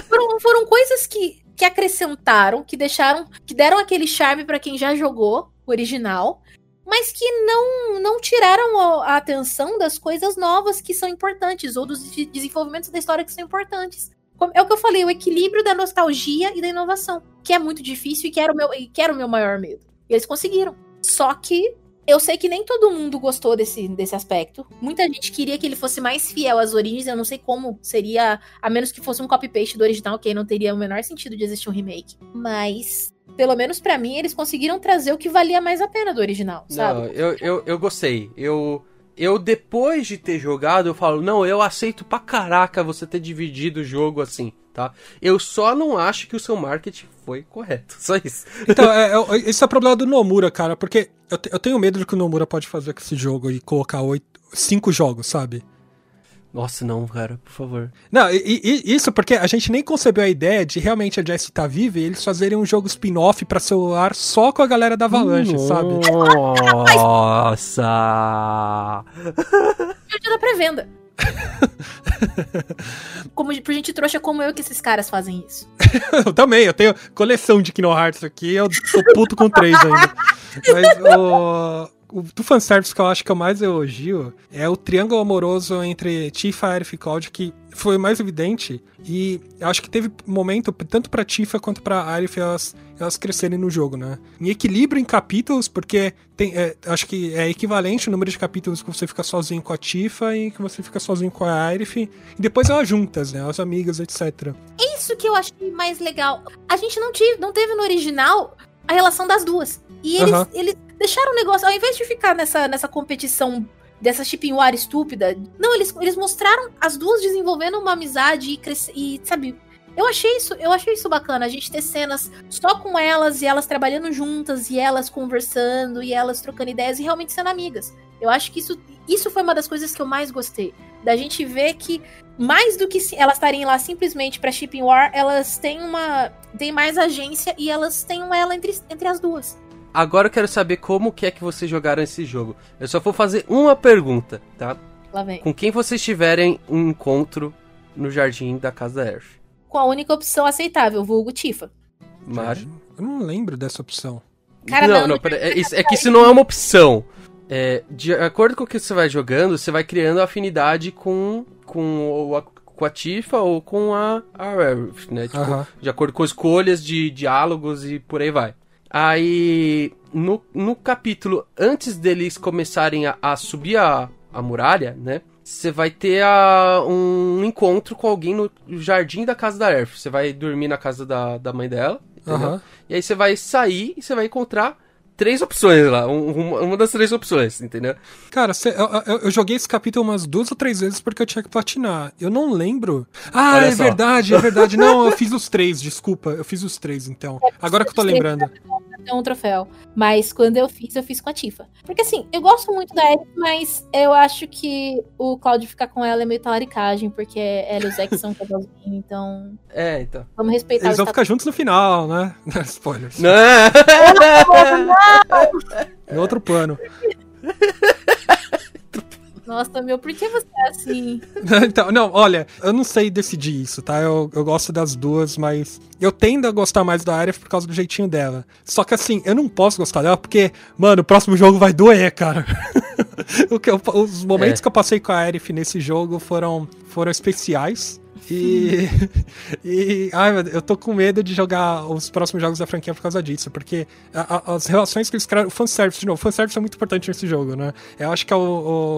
S3: foram, foram coisas que, que acrescentaram, que deixaram, que deram aquele charme pra quem já jogou o original, mas que não não tiraram a, atenção das coisas novas que são importantes ou dos de- desenvolvimentos da história que são importantes. É o que eu falei, o equilíbrio da nostalgia e da inovação, que é muito difícil e que era o meu, que era o meu maior medo. E eles conseguiram. Só que eu sei que nem todo mundo gostou desse, desse aspecto. Muita gente queria que ele fosse mais fiel às origens. Eu não sei como seria, a menos que fosse um copy-paste do original, que aí não teria o menor sentido de existir um remake. Mas, pelo menos pra mim, eles conseguiram trazer o que valia mais a pena do original, sabe?
S4: Não, eu, eu, eu gostei. Eu, eu, depois de ter jogado, eu falo, não, eu aceito pra caraca você ter dividido o jogo assim, tá? Eu só não acho que o seu marketing foi correto. Só isso.
S2: Então, é, é, esse é o problema do Nomura, cara, porque eu, te- eu tenho medo do que o Nomura pode fazer com esse jogo e colocar oito, cinco jogos, sabe?
S4: Nossa, não, cara, por favor.
S2: Não, e, e- isso porque a gente nem concebeu a ideia de realmente a Jessie tá viva e eles fazerem um jogo spin-off pra celular só com a galera da Avalanche, sabe?
S4: Nossa!
S3: Perdi da pré-venda. como, por gente trouxa como eu que esses caras fazem isso.
S2: Eu também, eu tenho coleção de Kingdom Hearts aqui, eu tô puto com três ainda. Mas o, o do fanservice que eu acho que eu mais elogio é o triângulo amoroso entre Tifa, Aerith e Cloud, que foi mais evidente. E eu acho que teve momento, tanto pra Tifa quanto pra Aerith, elas, elas crescerem no jogo, né? Em equilíbrio em capítulos, porque tem, é, acho que é equivalente o número de capítulos que você fica sozinho com a Tifa e que você fica sozinho com a Aerith. E depois elas juntas, né? As amigas, etc.
S3: Isso que eu achei mais legal. A gente não, tive, não teve no original a relação das duas. E eles,
S2: Aham.
S3: eles deixaram o negócio, ao invés de ficar nessa, nessa competição dessa shipping war estúpida, não, eles, eles mostraram as duas desenvolvendo uma amizade e, cresce, e sabe, eu achei isso, eu achei isso bacana, a gente ter cenas só com elas e elas trabalhando juntas e elas conversando e elas trocando ideias e realmente sendo amigas. Eu acho que isso, isso foi uma das coisas que eu mais gostei. Da gente ver que mais do que elas estarem lá simplesmente pra shipping war, elas têm uma. têm mais agência e elas têm um ela entre, entre as duas.
S4: Agora eu quero saber como que é que vocês jogaram esse jogo. Eu só vou fazer uma pergunta, tá?
S3: Lá vem.
S4: Com quem vocês tiverem um encontro no jardim da casa da Earth?
S3: Com a única opção aceitável, vulgo Tifa.
S4: Mari?
S2: Eu não lembro dessa opção.
S3: Cara,
S4: não,
S3: não,
S4: não, pera, é, é que isso não é uma opção. É, de acordo com o que você vai jogando, você vai criando afinidade com, com, o- a, com a Tifa ou com a, a Aerith, né? Tipo,
S2: Aham.
S4: de acordo com escolhas de diálogos e por aí vai. Aí, no, no capítulo, antes deles começarem a, a subir a, a muralha, né? Você vai ter a, um encontro com alguém no jardim da casa da Earth. Você vai dormir na casa da, da mãe dela?
S2: Aham.
S4: E aí você vai sair e você vai encontrar três opções lá. um- uma, das três opções, entendeu?
S2: Cara, cê- eu, eu- eu joguei esse capítulo umas duas ou três vezes porque eu tinha que platinar. Eu não lembro. Ah,
S4: Olha
S2: é
S4: só.
S2: verdade, é verdade. Não, eu fiz os três, desculpa. Eu fiz os três, então. Agora que eu tô lembrando.
S3: Ter um troféu. Mas quando eu fiz, eu fiz com a Tifa. Porque assim, eu gosto muito da Ellie, mas eu acho que o Cláudio ficar com ela é meio talaricagem, porque ela e o Zack são casalzinho, então.
S4: É, então.
S3: Vamos respeitar
S2: Eles vão
S3: status
S2: ficar juntos no final, né? Spoilers.
S4: Não.
S2: Em outro plano.
S3: Nossa, meu, por que você é assim?
S2: então, não, olha, eu não sei decidir isso, tá? Eu, eu gosto das duas, mas eu tendo a gostar mais da Aerith por causa do jeitinho dela. Só que assim, eu não posso gostar dela porque, mano, o próximo jogo vai doer, cara. o que eu- os momentos
S4: É.
S2: que eu passei com a Aerith nesse jogo foram, foram especiais. E, e ai, meu eu tô com medo de jogar os próximos jogos da franquia por causa disso, porque a- a- as relações que eles criaram, o fanservice, de novo, o fanservice é muito importante nesse jogo, né? Eu acho que é o,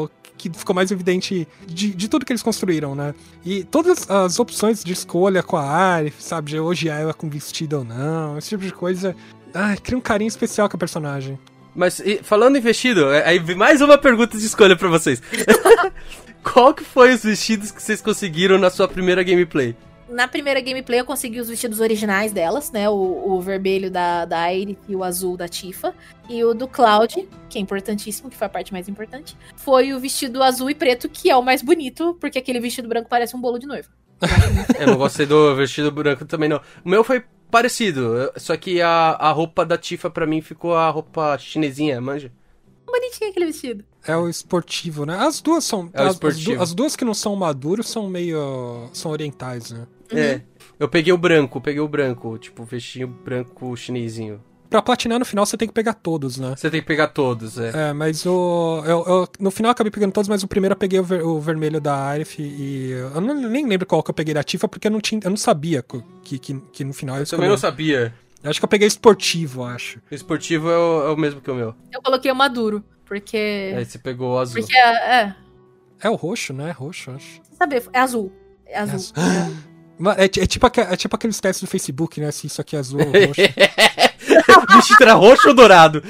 S2: o que ficou mais evidente de, de tudo que eles construíram, né? E todas as opções de escolha com a Arif, sabe, de elogiar ela com vestido ou não, esse tipo de coisa, ai, cria um carinho especial com a personagem.
S4: Mas e, falando em vestido, é- aí mais uma pergunta de escolha pra vocês. Qual que foi os vestidos que vocês conseguiram na sua primeira gameplay?
S3: Na primeira gameplay eu consegui os vestidos originais delas, né? O, o vermelho da, da Aerith e o azul da Tifa. E o do Cloud, que é importantíssimo, que foi a parte mais importante, foi o vestido azul e preto, que é o mais bonito, porque aquele vestido branco parece um bolo de noiva.
S4: Eu não gostei do vestido branco também, não. O meu foi parecido, só que a, a roupa da Tifa pra mim ficou a roupa chinesinha, manja?
S3: Bonitinho aquele vestido.
S2: É o esportivo, né? As duas são.
S4: É o
S2: as, as
S4: esportivo.
S2: du- as duas que não são maduros são meio. são orientais, né?
S4: É. Eu peguei o branco, peguei o branco, tipo, vestinho branco chinesinho.
S2: Pra platinar no final você tem que pegar todos, né?
S4: Você tem que pegar todos, é.
S2: É, mas o. Eu, eu- no final eu acabei pegando todos, mas o primeiro eu peguei o, ver- o vermelho da Arif e. Eu não- nem lembro qual que eu peguei da Tifa, porque eu não, tinha, eu não sabia que, que, que no final eu
S4: Eu também não sabia.
S2: Eu Acho que eu peguei esportivo, acho.
S4: Esportivo é o, é o mesmo que o meu.
S3: Eu coloquei o maduro, porque.
S4: Aí você pegou o azul.
S3: Porque é. é
S2: É o roxo, né? Roxo, acho.
S3: saber, é azul. É azul.
S2: azul. Mas É, é tipo, é tipo aqueles testes do Facebook, né? Se isso aqui é azul ou roxo.
S4: o vestido era roxo ou dourado?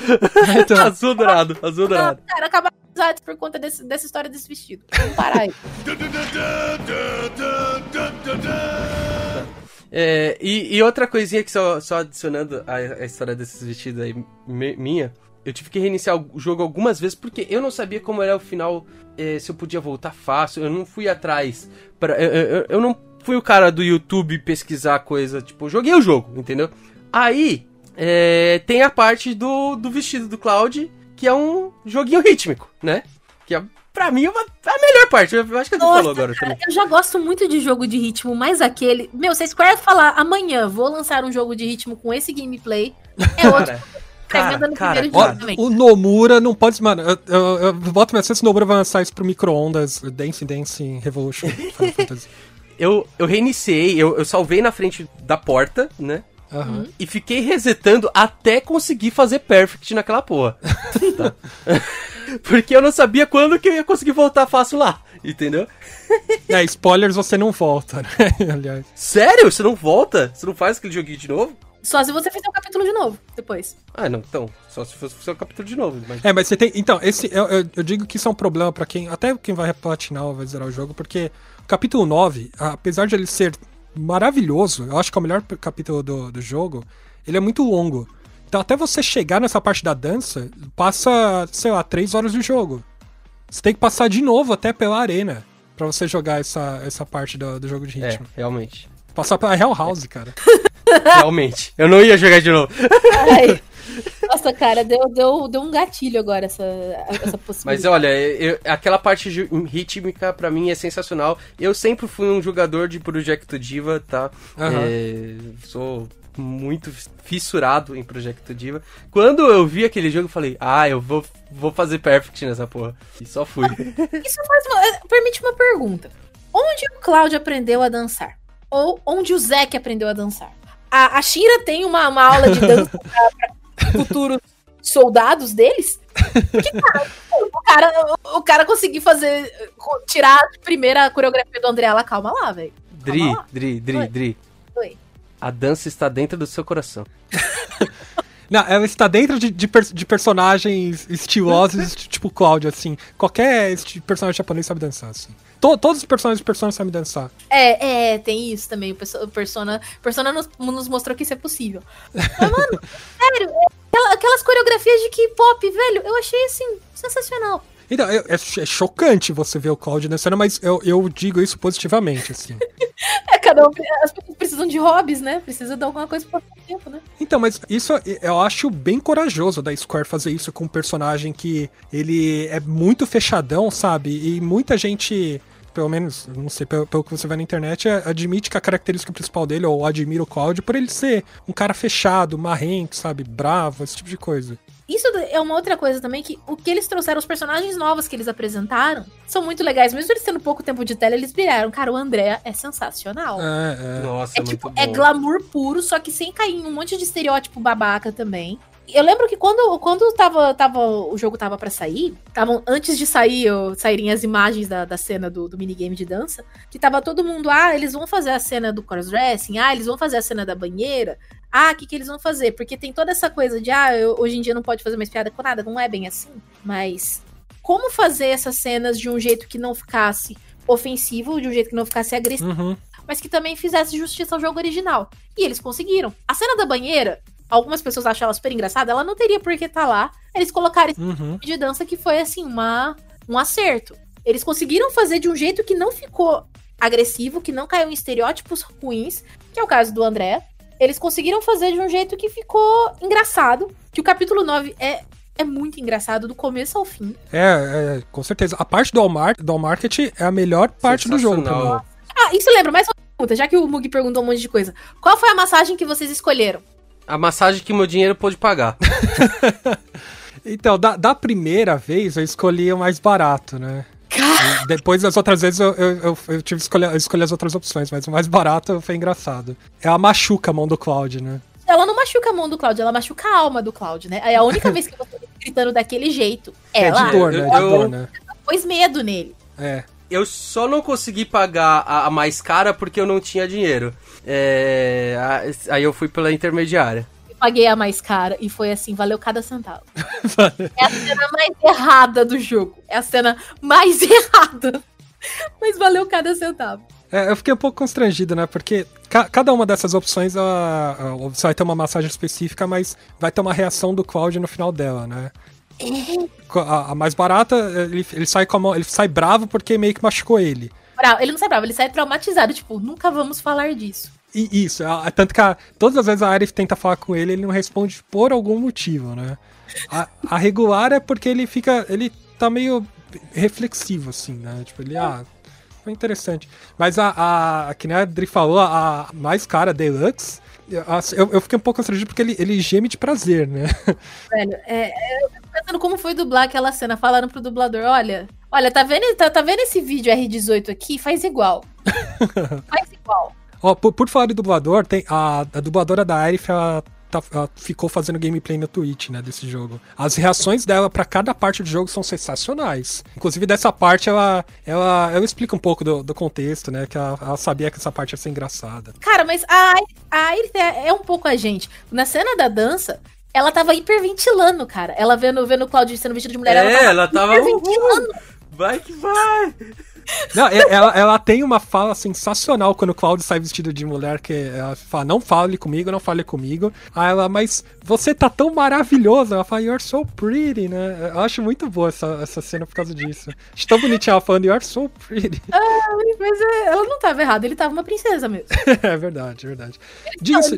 S2: Então,
S4: azul dourado, azul dourado.
S3: Cara, acabar amizades por conta desse- dessa história desse vestido. Vamos parar aí.
S4: É, e, e outra coisinha que só, só adicionando a, a história desses vestidos aí me- minha, eu tive que reiniciar o jogo algumas vezes porque eu não sabia como era o final, é, se eu podia voltar fácil, eu não fui atrás. Pra, eu, eu- eu não fui o cara do YouTube pesquisar coisa, tipo, eu joguei o jogo, entendeu? Aí é, tem a parte do, do vestido do Cloud, que é um joguinho rítmico, né? Que é, pra mim é uma, a melhor parte, eu acho que a gente falou agora também.
S3: Eu já gosto muito de jogo de ritmo, mas aquele. Meu, se a Square falar amanhã vou lançar um jogo de ritmo com esse gameplay, é outro.
S4: Cara, cara,
S2: ó,
S3: também.
S2: o Nomura não pode. Mano, eu, eu, eu boto minha se o Nomura vai lançar isso pro micro-ondas Dance Dance Revolution. Final Fantasy.
S4: eu, eu reiniciei, eu, eu salvei na frente da porta, né?
S2: Aham.
S4: E fiquei resetando até conseguir fazer perfect naquela porra. Tá? Porque eu não sabia quando que eu ia conseguir voltar fácil lá, entendeu?
S2: É, spoilers você não volta, né? Aliás.
S4: Sério? Você não volta? Você não faz aquele joguinho de novo?
S3: Só se você fizer o capítulo de novo, depois.
S4: Ah, não, então. Só se fosse o capítulo de novo. Mas...
S2: É, mas você tem. Então, esse. Eu, eu, eu digo que isso é um problema pra quem. Até quem vai platinar ou vai zerar o jogo, porque o capítulo 9, apesar de ele ser maravilhoso, eu acho que é o melhor capítulo do, do jogo, ele é muito longo. Então, até você chegar nessa parte da dança, passa, sei lá, 3 horas de jogo. Você tem que passar de novo até pela arena pra você jogar essa, essa parte do, do jogo de
S4: É,
S2: ritmo.
S4: realmente.
S2: Passar pela Hell House, cara.
S4: Realmente. Eu não ia jogar de novo.
S3: Ai. Nossa, cara, deu, deu, deu um gatilho agora essa, essa
S4: Mas
S3: possibilidade.
S4: olha, eu- aquela parte ju- rítmica pra mim é sensacional. Eu sempre fui um jogador de Project Diva, tá?
S2: Aham.
S4: É, sou muito fissurado em Project Diva. Quando eu vi aquele jogo, eu falei, ah, eu vou, vou fazer perfect nessa porra. E só fui.
S3: Isso faz uma- eh, permite uma pergunta. Onde o Cláudio aprendeu a dançar? Ou onde o Zack aprendeu a dançar? A, a Shira tem uma, uma aula de dança pra, pra futuros soldados deles? Porque, cara, o cara, o, cara conseguir fazer. tirar a primeira coreografia do André Ala, calma lá, velho.
S4: Dri,
S3: lá.
S4: Dri, Dri,
S3: Oi.
S4: Dri.
S3: Oi.
S4: A dança está dentro do seu coração.
S2: Não, ela está dentro de, de, de personagens estilosos, tipo Cláudio, assim. Qualquer personagem japonês sabe dançar, assim. To, todos os personagens de Persona sabem dançar.
S3: É, é, tem isso também. O Persona, Persona nos, nos mostrou que isso é possível. Mas, mano, sério, é, aquelas coreografias de K-pop, velho, eu achei assim, sensacional.
S2: Então, é, é, chocante você ver o Cloud dançando, mas eu, eu digo isso positivamente, assim.
S3: é, cada um, as pessoas precisam de hobbies, né? Precisa de alguma coisa pra passar tempo, né?
S2: Então, mas isso eu acho bem corajoso da Square fazer isso com um personagem que ele é muito fechadão, sabe? E muita gente pelo menos, não sei, pelo, pelo, que você vê na internet, admite que a característica principal dele, ou admira o Cloud, por ele ser um cara fechado, marrento, sabe, bravo, esse tipo de coisa.
S3: Isso é uma outra coisa também, que o que eles trouxeram, os personagens novos que eles apresentaram, são muito legais. Mesmo eles tendo pouco tempo de tela, eles viraram. Cara, o André é sensacional.
S2: É, é.
S4: Nossa,
S3: é, tipo, é glamour puro, só que sem cair em um monte de estereótipo babaca também. Eu lembro que quando, quando tava, tava, o jogo tava para sair, tavam, antes de sair, saírem as imagens da, da cena do, do minigame de dança, que tava todo mundo, ah, eles vão fazer a cena do crossdressing, ah, eles vão fazer a cena da banheira, ah, o que, que eles vão fazer? Porque tem toda essa coisa de, ah, eu, hoje em dia não pode fazer mais piada com nada, não é bem assim. Mas como fazer essas cenas de um jeito que não ficasse ofensivo, de um jeito que não ficasse agressivo, uhum. mas que também fizesse justiça ao jogo original. E eles conseguiram. A cena da banheira, algumas pessoas acham ela super engraçada, ela não teria por que estar tá lá. Eles colocaram esse uhum. de dança que foi, assim, uma, um acerto. Eles conseguiram fazer de um jeito que não ficou agressivo, que não caiu em estereótipos ruins, que é o caso do André eles conseguiram fazer de um jeito que ficou engraçado. Que o capítulo 9 é, é muito engraçado do começo ao fim.
S2: É, é com certeza. A parte do All, Market, do é a melhor parte do jogo também.
S3: Ah, isso lembra, mais uma pergunta, já que o Mug perguntou um monte de coisa. Qual foi a massagem que vocês escolheram?
S4: A massagem que meu dinheiro pôde pagar.
S2: então, da, da primeira vez eu escolhi o mais barato, né? Depois das outras vezes eu, eu, eu, eu tive que escolher, escolher as outras opções, mas o mais barato foi engraçado. Ela machuca a mão do Cloud, né?
S3: Ela não machuca a mão do Cloud, ela machuca a alma do Cloud, né? Aí a única vez que você tá gritando daquele jeito, ela.
S2: É de dor, né? De dor, né?
S3: Pôs medo nele.
S2: É.
S4: Eu só não consegui pagar a, a mais cara porque eu não tinha dinheiro. É, aí eu fui pela intermediária
S3: paguei a mais cara e foi assim, valeu cada centavo. é a cena mais errada do jogo. É a cena mais errada. Mas valeu cada centavo.
S2: É, eu fiquei um pouco constrangido, né? Porque ca cada uma dessas opções ela, ela, você vai ter uma massagem específica, mas vai ter uma reação do Cloud no final dela, né? A, a mais barata, ele, ele sai como ele sai bravo porque meio que machucou ele.
S3: Ele não sai bravo, ele sai traumatizado, tipo, nunca vamos falar disso.
S2: E isso, a, tanto que a, todas as vezes a Arif tenta falar com ele, ele não responde por algum motivo, né? A, a, regular é porque ele fica. Ele tá meio reflexivo, assim, né? Tipo, ele, ah, foi interessante. Mas a, a, a que nem a Adri falou, a mais cara, a Deluxe, eu, eu fiquei um pouco constrangido porque ele, ele geme de prazer, né?
S3: Velho, é, é, eu fico pensando como foi dublar aquela cena. Falaram pro dublador: olha, olha, tá vendo, tá, tá vendo esse vídeo R18 aqui? Faz igual. Faz igual.
S2: Ó, por, por falar de dublador, tem a, a dubladora da Arif, ela, tá, ela, ficou fazendo gameplay no Twitch, né, desse jogo. As reações dela para cada parte do jogo são sensacionais. Inclusive, dessa parte, ela, ela, ela explica um pouco do, do contexto, né, que ela, ela, sabia que essa parte ia ser engraçada.
S3: Cara, mas a, a é, é um pouco a gente. Na cena da dança, ela tava hiperventilando, cara. Ela vendo, vendo o Claudio sendo vestido de mulher,
S4: é, ela tava, ela tava hiperventilando. Vai que vai!
S2: Não, ela, ela tem uma fala sensacional quando o Cláudio sai vestido de mulher, que ela fala, não fale comigo, não fale comigo. Aí ela, mas você tá tão maravilhosa. Ela fala, you're so pretty, né? Eu acho muito boa essa, essa cena por causa disso. Acho tão bonitinha ela falando, you're so pretty.
S3: Ah, mas é, ela não tava errada, ele tava uma princesa mesmo.
S2: é verdade, é verdade.
S3: Disso...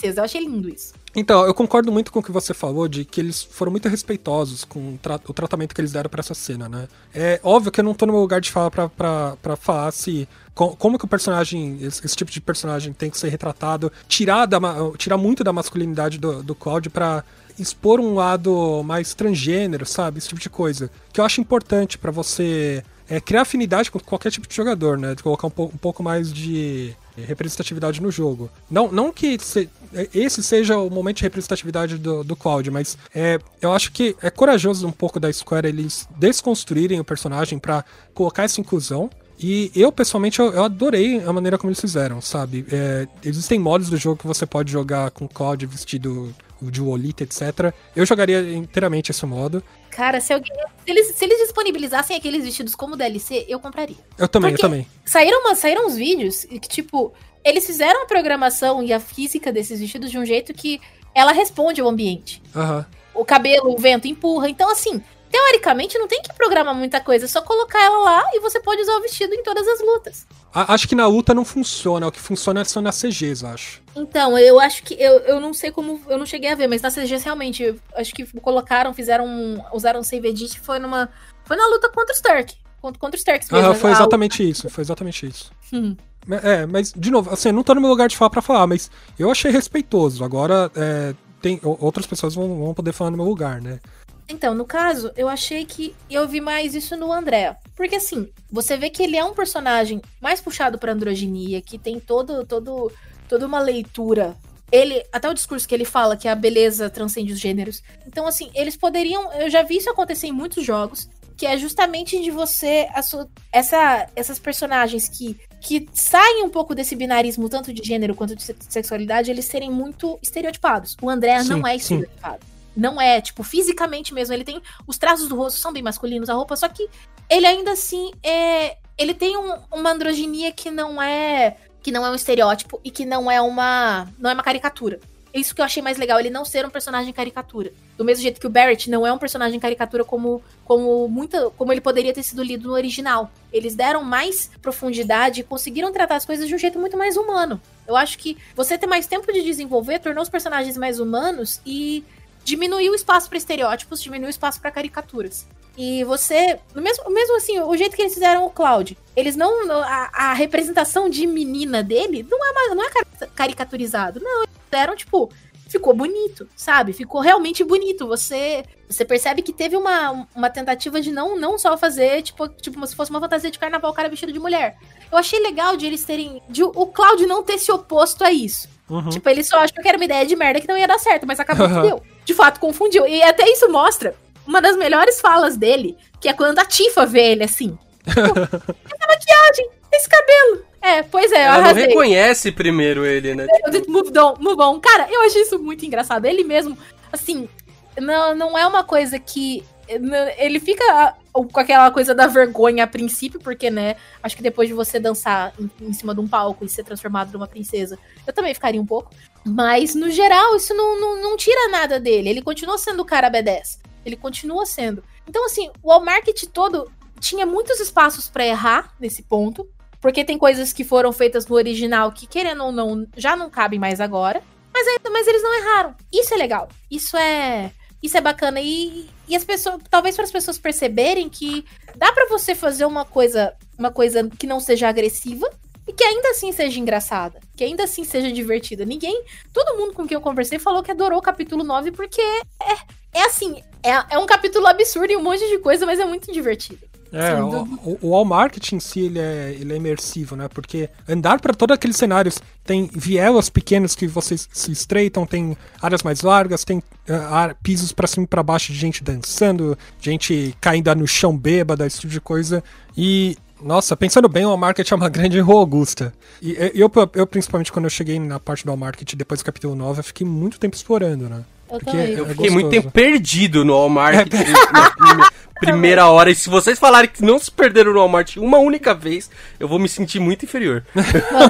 S3: princesa, eu achei lindo isso.
S2: Então, eu concordo muito com o que você falou de que eles foram muito respeitosos com o, tra o tratamento que eles deram para essa cena, né? É óbvio que eu não tô no meu lugar de falar pra, pra, pra falar se. como que o personagem, esse, esse, tipo de personagem tem que ser retratado, tirar, da, tirar muito da masculinidade do, do Cloud pra expor um lado mais transgênero, sabe? Esse tipo de coisa. Que eu acho importante para você é, criar afinidade com qualquer tipo de jogador, né? De colocar um, po um pouco mais de representatividade no jogo. Não, não que se, esse seja o momento de representatividade do, do Cloud, mas é, eu acho que é corajoso um pouco da Square eles desconstruírem o personagem para colocar essa inclusão. E eu, pessoalmente, eu, adorei a maneira como eles fizeram, sabe? É, existem modos do jogo que você pode jogar com Cloud vestido de Wolita, etc. Eu jogaria inteiramente esse modo.
S3: Cara, se, alguém, se, eles, se eles disponibilizassem aqueles vestidos como DLC, eu compraria.
S2: Eu também, Porque eu também.
S3: Saíram, uma, saíram uns vídeos que, tipo, eles fizeram a programação e a física desses vestidos de um jeito que ela responde ao ambiente.
S2: Uhum.
S3: O cabelo, o vento empurra. Então, assim, teoricamente não tem que programar muita coisa, é só colocar ela lá e você pode usar o vestido em todas as lutas.
S2: Acho que na luta não funciona, o que funciona são nas CGs, acho.
S3: Então, eu acho que. Eu, eu não sei como. Eu não cheguei a ver, mas nas CGs realmente, acho que colocaram, fizeram. Usaram save edit foi numa. Foi na luta contra o Stark. Contra, contra o Stark
S2: mesmo. Ah, foi exatamente isso, foi exatamente isso. Hum. É, mas, de novo, assim, eu não tô no meu lugar de falar pra falar, mas eu achei respeitoso. Agora, é, tem, outras pessoas vão, vão poder falar no meu lugar, né?
S3: Então, no caso, eu achei que eu vi mais isso no André. Porque assim, você vê que ele é um personagem mais puxado pra androginia, que tem todo, todo, toda uma leitura. Ele, até o discurso que ele fala que a beleza transcende os gêneros. Então, assim, eles poderiam. Eu já vi isso acontecer em muitos jogos que é justamente de você sua, essa, essas personagens que, que saem um pouco desse binarismo tanto de gênero quanto de sexualidade, eles serem muito estereotipados. O André não é estereotipado. Sim. Não é, tipo, fisicamente mesmo. Ele tem. Os traços do rosto são bem masculinos, a roupa, só que ele ainda assim é. Ele tem um, uma androginia que não é. Que não é um estereótipo e que não é uma. Não é uma caricatura. Isso que eu achei mais legal, ele não ser um personagem caricatura. Do mesmo jeito que o Barrett não é um personagem caricatura como, como, muita, como ele poderia ter sido lido no original. Eles deram mais profundidade e conseguiram tratar as coisas de um jeito muito mais humano. Eu acho que você ter mais tempo de desenvolver tornou os personagens mais humanos e diminuiu o espaço para estereótipos, diminuiu o espaço para caricaturas. E você, mesmo, mesmo assim, o jeito que eles fizeram o Cloud, eles não. A, a representação de menina dele não é, não é caricaturizado. Não, eles fizeram, tipo, ficou bonito, sabe? Ficou realmente bonito. Você você percebe que teve uma, uma tentativa de não, não só fazer, tipo, tipo, se fosse uma fantasia de carnaval, o cara vestido de mulher. Eu achei legal de eles terem. De o Cloud não ter se oposto a isso. Uhum. Tipo, ele só achou que era uma ideia de merda que não ia dar certo, mas acabou que deu. De fato, confundiu. E até isso mostra uma das melhores falas dele, que é quando a Tifa vê ele assim. essa maquiagem, esse cabelo. É, pois é,
S4: Ela não reconhece primeiro ele, né?
S3: Tipo... Move on, move on. Cara, eu achei isso muito engraçado. Ele mesmo, assim, não, não é uma coisa que. Ele fica com aquela coisa da vergonha a princípio, porque, né? Acho que depois de você dançar em, em cima de um palco e ser transformado numa princesa, eu também ficaria um pouco. Mas, no geral, isso não, não, não tira nada dele. Ele continua sendo o cara B10. Ele continua sendo. Então, assim, o All Market todo tinha muitos espaços para errar nesse ponto. Porque tem coisas que foram feitas no original que, querendo ou não, já não cabem mais agora. Mas, mas eles não erraram. Isso é legal. Isso é. Isso é bacana. E, e as pessoas. Talvez para as pessoas perceberem que dá para você fazer uma coisa. Uma coisa que não seja agressiva e que ainda assim seja engraçada, que ainda assim seja divertida. Ninguém, todo mundo com quem eu conversei falou que adorou o capítulo 9 porque é, é assim, é, é um capítulo absurdo e um monte de coisa, mas é muito divertido.
S2: É, o, o, All Market em si ele é, ele é imersivo, né? Porque andar para todos aqueles cenários tem vielas pequenas que vocês se estreitam, tem áreas mais largas, tem uh, pisos para cima e para baixo de gente dançando, gente caindo no chão bêbada, esse tipo de coisa. E nossa, pensando bem, o Market é uma grande rua augusta. E eu, eu, principalmente, quando eu cheguei na parte do All Market depois do capítulo 9, eu fiquei muito tempo explorando, né?
S3: Eu, Porque é,
S4: eu fiquei muito tempo perdido no Walmart é. primeira hora. E se vocês falarem que não se perderam no Walmart uma única vez, eu vou me sentir muito inferior.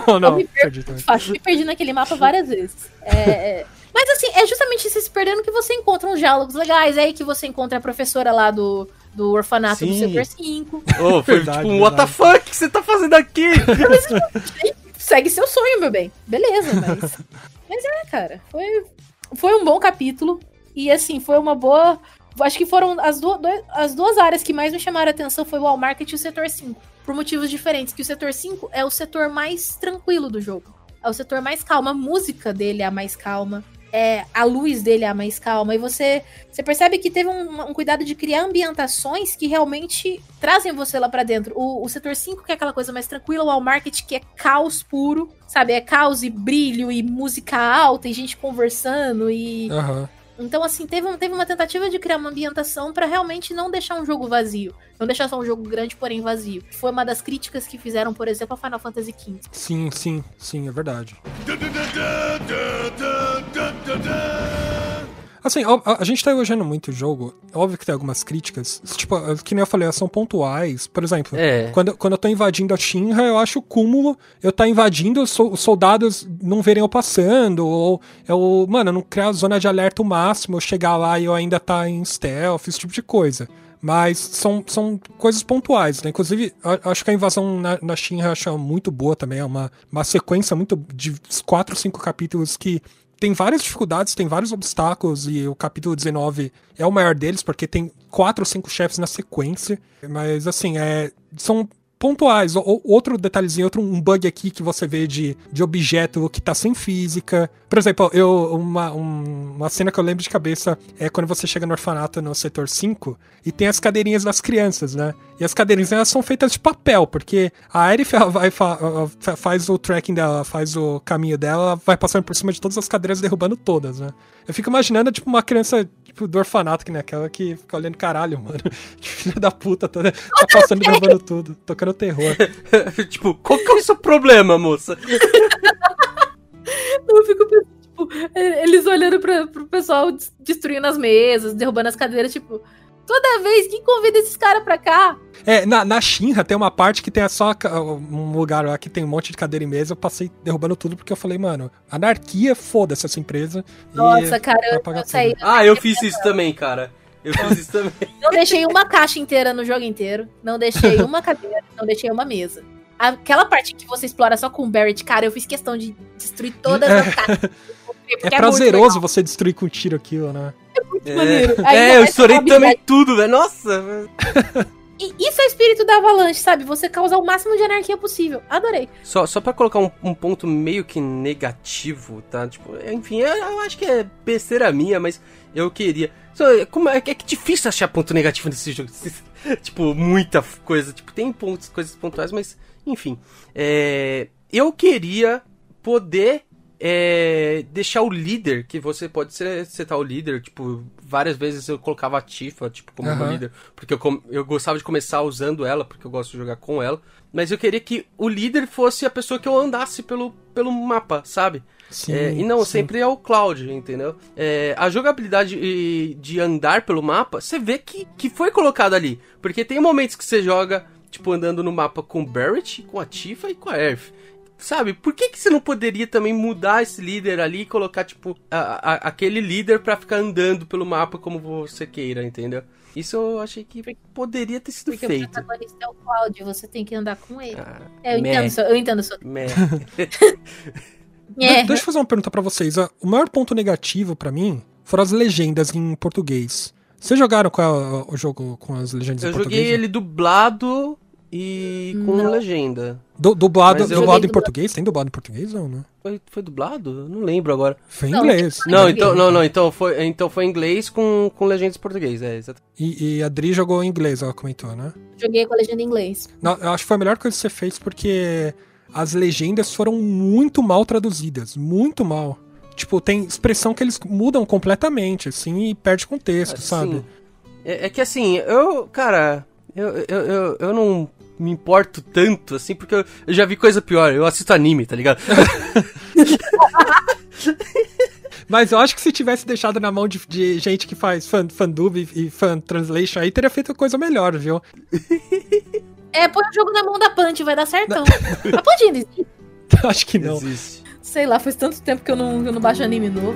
S3: Não, não, eu me perdi, me perdi naquele mapa várias vezes. É, é, mas assim, é justamente se perdendo que você encontra uns diálogos legais. É aí que você encontra a professora lá do, do orfanato Sim. do Setor 5.
S4: Oh, foi verdade, tipo, verdade. what the fuck que você tá fazendo aqui?
S3: Segue seu sonho, meu bem. Beleza, mas. Mas é, cara, foi, foi um bom capítulo. E assim, foi uma boa. Acho que foram as, duas as duas áreas que mais me chamaram a atenção foi o Wall Market e o setor 5. Por motivos diferentes. Que o setor 5 é o setor mais tranquilo do jogo. É o setor mais calmo. A música dele é a mais calma é, a luz dele é a mais calma. E você, você percebe que teve um, um cuidado de criar ambientações que realmente trazem você lá para dentro. O, o, setor 5, que é aquela coisa mais tranquila, o All Market, que é caos puro, sabe? É caos e brilho e música alta e gente conversando e.
S2: Uhum.
S3: Então, assim, teve, teve uma tentativa de criar uma ambientação para realmente não deixar um jogo vazio. Não deixar só um jogo grande, porém vazio. Foi uma das críticas que fizeram, por exemplo, a Final Fantasy XV.
S2: Sim, sim, sim, é verdade. Assim, a, a, gente tá elogiando muito o jogo. Óbvio que tem algumas críticas. Tipo, que nem eu falei, são pontuais. Por exemplo, é. quando, quando eu tô invadindo a Shinra, eu acho o cúmulo eu tá invadindo, os soldados não verem eu passando. Ou eu, mano, não criar zona de alerta o máximo, eu chegar lá e eu ainda tá em stealth, esse tipo de coisa. Mas são, são coisas pontuais, né? Inclusive, acho que a invasão na, na Shinra eu acho muito boa também. É uma, uma sequência muito de quatro, cinco capítulos que tem várias dificuldades, tem vários obstáculos, e o capítulo 19 é o maior deles, porque tem quatro ou cinco chefes na sequência. Mas, assim, é, são pontuais. O, outro detalhezinho, outro um bug aqui que você vê de, de objeto que tá sem física. Por exemplo, eu uma, um, uma cena que eu lembro de cabeça é quando você chega no orfanato no setor 5 e tem as cadeirinhas das crianças, né? E as cadeirinhas elas são feitas de papel, porque a Aerith vai, faz o tracking dela, faz o caminho dela, vai passando por cima de todas as cadeiras, derrubando todas, né? Eu fico imaginando, tipo, uma criança tipo, do orfanato, que naquela que fica olhando, caralho, mano. Que filha da puta, tá, tá passando e derrubando tudo, tocando terror.
S4: tipo, qual que é o seu problema, moça?
S3: Eu fico pensando, tipo, eles olhando pra, pro pessoal destruindo as mesas, derrubando as cadeiras, tipo, toda vez que convida esses caras pra cá.
S2: É, na, na Shinra tem uma parte que tem só um lugar lá que tem um monte de cadeira e mesa. Eu passei derrubando tudo porque eu falei, mano, anarquia, foda-se essa empresa.
S3: Nossa, cara, eu, eu
S4: saí. Ah, eu fiz isso também, cara. Eu fiz isso também.
S3: Não deixei uma caixa inteira no jogo inteiro. Não deixei uma cadeira, não deixei uma mesa. Aquela parte que você explora só com o Barrett, cara, eu fiz questão de destruir todas as é. caixas.
S2: É, é prazeroso você destruir com tiro aquilo, né?
S3: É muito é. maneiro.
S4: é, eu estourei também tudo, velho. Nossa!
S3: E isso é o espírito da Avalanche, sabe? Você causa o máximo de anarquia possível. Adorei.
S4: Só, só pra colocar um, um ponto meio que negativo, tá? Tipo, enfim, eu, eu, acho que é besteira minha, mas eu queria. Só, como é, é que difícil achar ponto negativo nesse jogo. tipo, muita coisa. Tipo, tem pontos, coisas pontuais, mas enfim. É, eu queria poder é, deixar o líder, que você pode setar o líder, tipo, várias vezes eu colocava a Tifa, tipo, como uhum. líder, porque eu, eu gostava de começar usando ela, porque eu gosto de jogar com ela, mas eu queria que o líder fosse a pessoa que eu andasse pelo, pelo mapa, sabe? Sim, é, e não, sim. sempre é o Cloud, entendeu? É, a jogabilidade de, de andar pelo mapa, você vê que, que foi colocado ali, porque tem momentos que você joga, tipo, andando no mapa com o Barrett, com a Tifa e com a Earth. Sabe, por que, que você não poderia também mudar esse líder ali e colocar, tipo, a, a, aquele líder para ficar andando pelo mapa como você queira, entendeu? Isso eu achei que poderia ter sido
S3: Porque
S4: feito.
S3: Porque o protagonista é o Cláudio, você tem que andar com ele. Ah, é, eu, entendo, eu entendo seu...
S2: é. Deixa eu fazer uma pergunta para vocês. O maior ponto negativo para mim foram as legendas em português. Vocês jogaram qual o jogo com as legendas
S4: eu
S2: em português?
S4: Eu joguei ele dublado e com não. legenda.
S2: Du dublado dublado em português? Tem dublado em português ou não?
S4: Foi, foi dublado? Não lembro agora.
S2: Foi em inglês.
S4: Não, então, não, não, então foi, então foi em inglês com, com legendas em português, é, exato.
S2: E, e a Dri jogou em inglês, ela comentou, né?
S3: Joguei com a legenda em inglês.
S2: Não, eu acho que foi a melhor coisa que você fez porque as legendas foram muito mal traduzidas. Muito mal. Tipo, tem expressão que eles mudam completamente, assim, e perde contexto, assim, sabe?
S4: É, é, que assim, eu, cara, eu, eu, eu, eu não me importo tanto, assim, porque eu, eu já vi coisa pior. Eu assisto anime, tá ligado?
S2: Mas eu acho que se tivesse deixado na mão de, de gente que faz fan, fandub e, e fan translation aí, teria feito coisa melhor, viu?
S3: É, põe o jogo na mão da Punch, vai dar certão. A Punch ainda existe?
S2: Acho que não.
S4: Existe.
S3: Sei lá, faz tanto tempo que eu não, eu não baixo anime novo.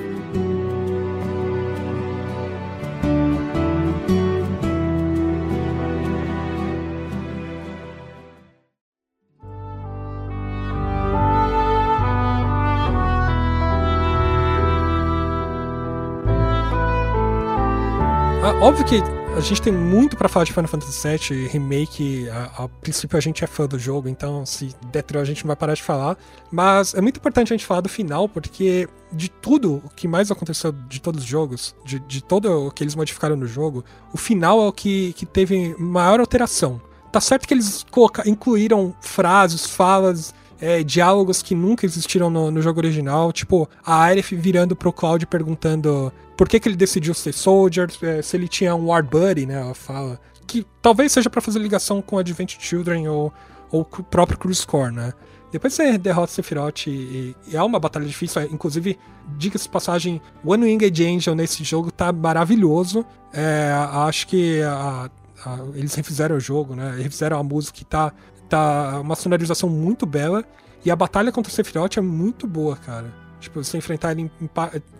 S2: Óbvio que a gente tem muito para falar de Final Fantasy VII Remake. A, a, princípio a gente é fã do jogo, então se der a gente não vai parar de falar. Mas é muito importante a gente falar do final, porque de tudo o que mais aconteceu de todos os jogos, de, de todo o que eles modificaram no jogo, o final é o que, que teve maior alteração. Tá certo que eles incluíram frases, falas é, diálogos que nunca existiram no, no jogo original, tipo a Aerith virando pro Cloud perguntando por que, que ele decidiu ser Soldier, é, se ele tinha um War Buddy, né? Ela fala. Que talvez seja para fazer ligação com Advent Children ou, ou o próprio Cruise Core, né? Depois você derrota Sephiroth e, e, é uma batalha difícil. É, inclusive, diga-se passagem, One Winged Angel nesse jogo tá maravilhoso. É, acho que a, a, eles refizeram o jogo, né? Refizeram a música que tá, tá uma sonorização muito bela. E a batalha contra o Sephiroth é muito boa, cara. Tipo, você enfrentar ele em. em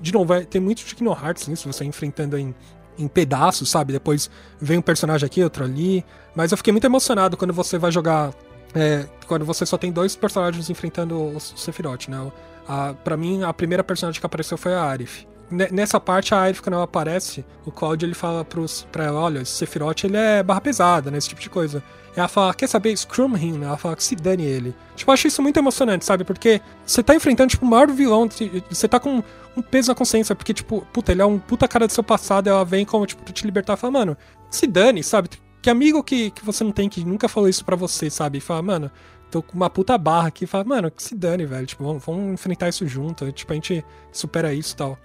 S2: de novo, vai, tem muito de Kingdom Hearts nisso, você enfrentando em, em pedaços, sabe? Depois vem um personagem aqui, outro ali. Mas eu fiquei muito emocionado quando você vai jogar. É, quando você só tem dois personagens enfrentando o Sephiroth, né? A, pra mim, a primeira personagem que apareceu foi a Arif. Nessa parte, a Arif, quando ela aparece, o Cloud ele fala pros, pra ela: olha, esse Sephiroth ele é barra pesada, né? Esse tipo de coisa. Ela fala, quer saber, scrum him? Ela fala que se dane ele. Tipo, eu acho isso muito emocionante, sabe? Porque você tá enfrentando, tipo, o maior vilão, você tá com um peso na consciência, porque, tipo, puta, ele é um puta cara do seu passado, ela vem como, tipo, pra te libertar fala, mano, se dane, sabe? Que amigo que, que você não tem, que nunca falou isso pra você, sabe? E fala, mano, tô com uma puta barra aqui, fala, mano, que se dane, velho. Tipo, vamos, vamos enfrentar isso junto, tipo, a gente supera isso e tal.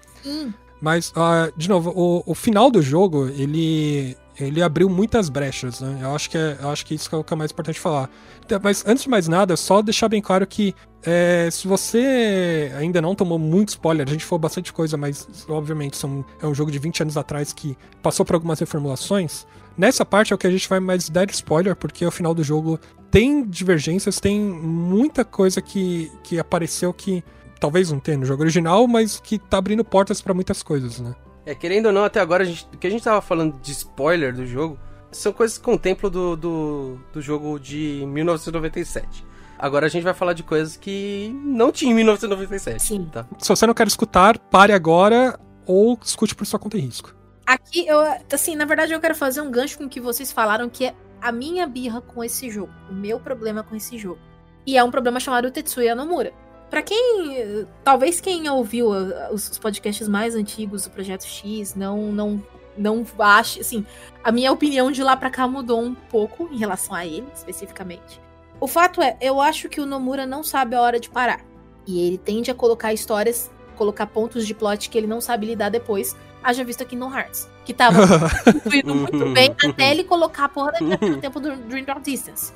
S2: Mas, uh, de novo, o, o final do jogo, ele ele abriu muitas brechas, né? Eu acho que, é, eu acho que isso é o que é mais importante falar. Então, mas antes de mais nada, só deixar bem claro que é, se você ainda não tomou muito spoiler, a gente falou bastante coisa, mas obviamente são, é um jogo de 20 anos atrás que passou por algumas reformulações. Nessa parte é o que a gente vai mais dar spoiler, porque o final do jogo tem divergências, tem muita coisa que, que apareceu que talvez não tenha no jogo original, mas que tá abrindo portas para muitas coisas, né?
S4: É, querendo ou não, até agora, a gente, o que a gente tava falando de spoiler do jogo são coisas que contemplam do, do, do jogo de 1997. Agora a gente vai falar de coisas que não tinha em 1997. Sim. Tá?
S2: Se você não quer escutar, pare agora ou escute por sua conta e risco.
S3: Aqui, eu, assim, na verdade eu quero fazer um gancho com o que vocês falaram, que é a minha birra com esse jogo. O meu problema com esse jogo. E é um problema chamado Tetsuya Nomura. Para quem. Talvez quem ouviu os podcasts mais antigos do Projeto X não, não, não ache. Assim, a minha opinião de lá pra cá mudou um pouco em relação a ele, especificamente. O fato é, eu acho que o Nomura não sabe a hora de parar. E ele tende a colocar histórias, colocar pontos de plot que ele não sabe lidar depois. Haja visto aqui no Hearts. Que tava indo muito bem até ele colocar a porra da no tempo do Dream Drop Distance.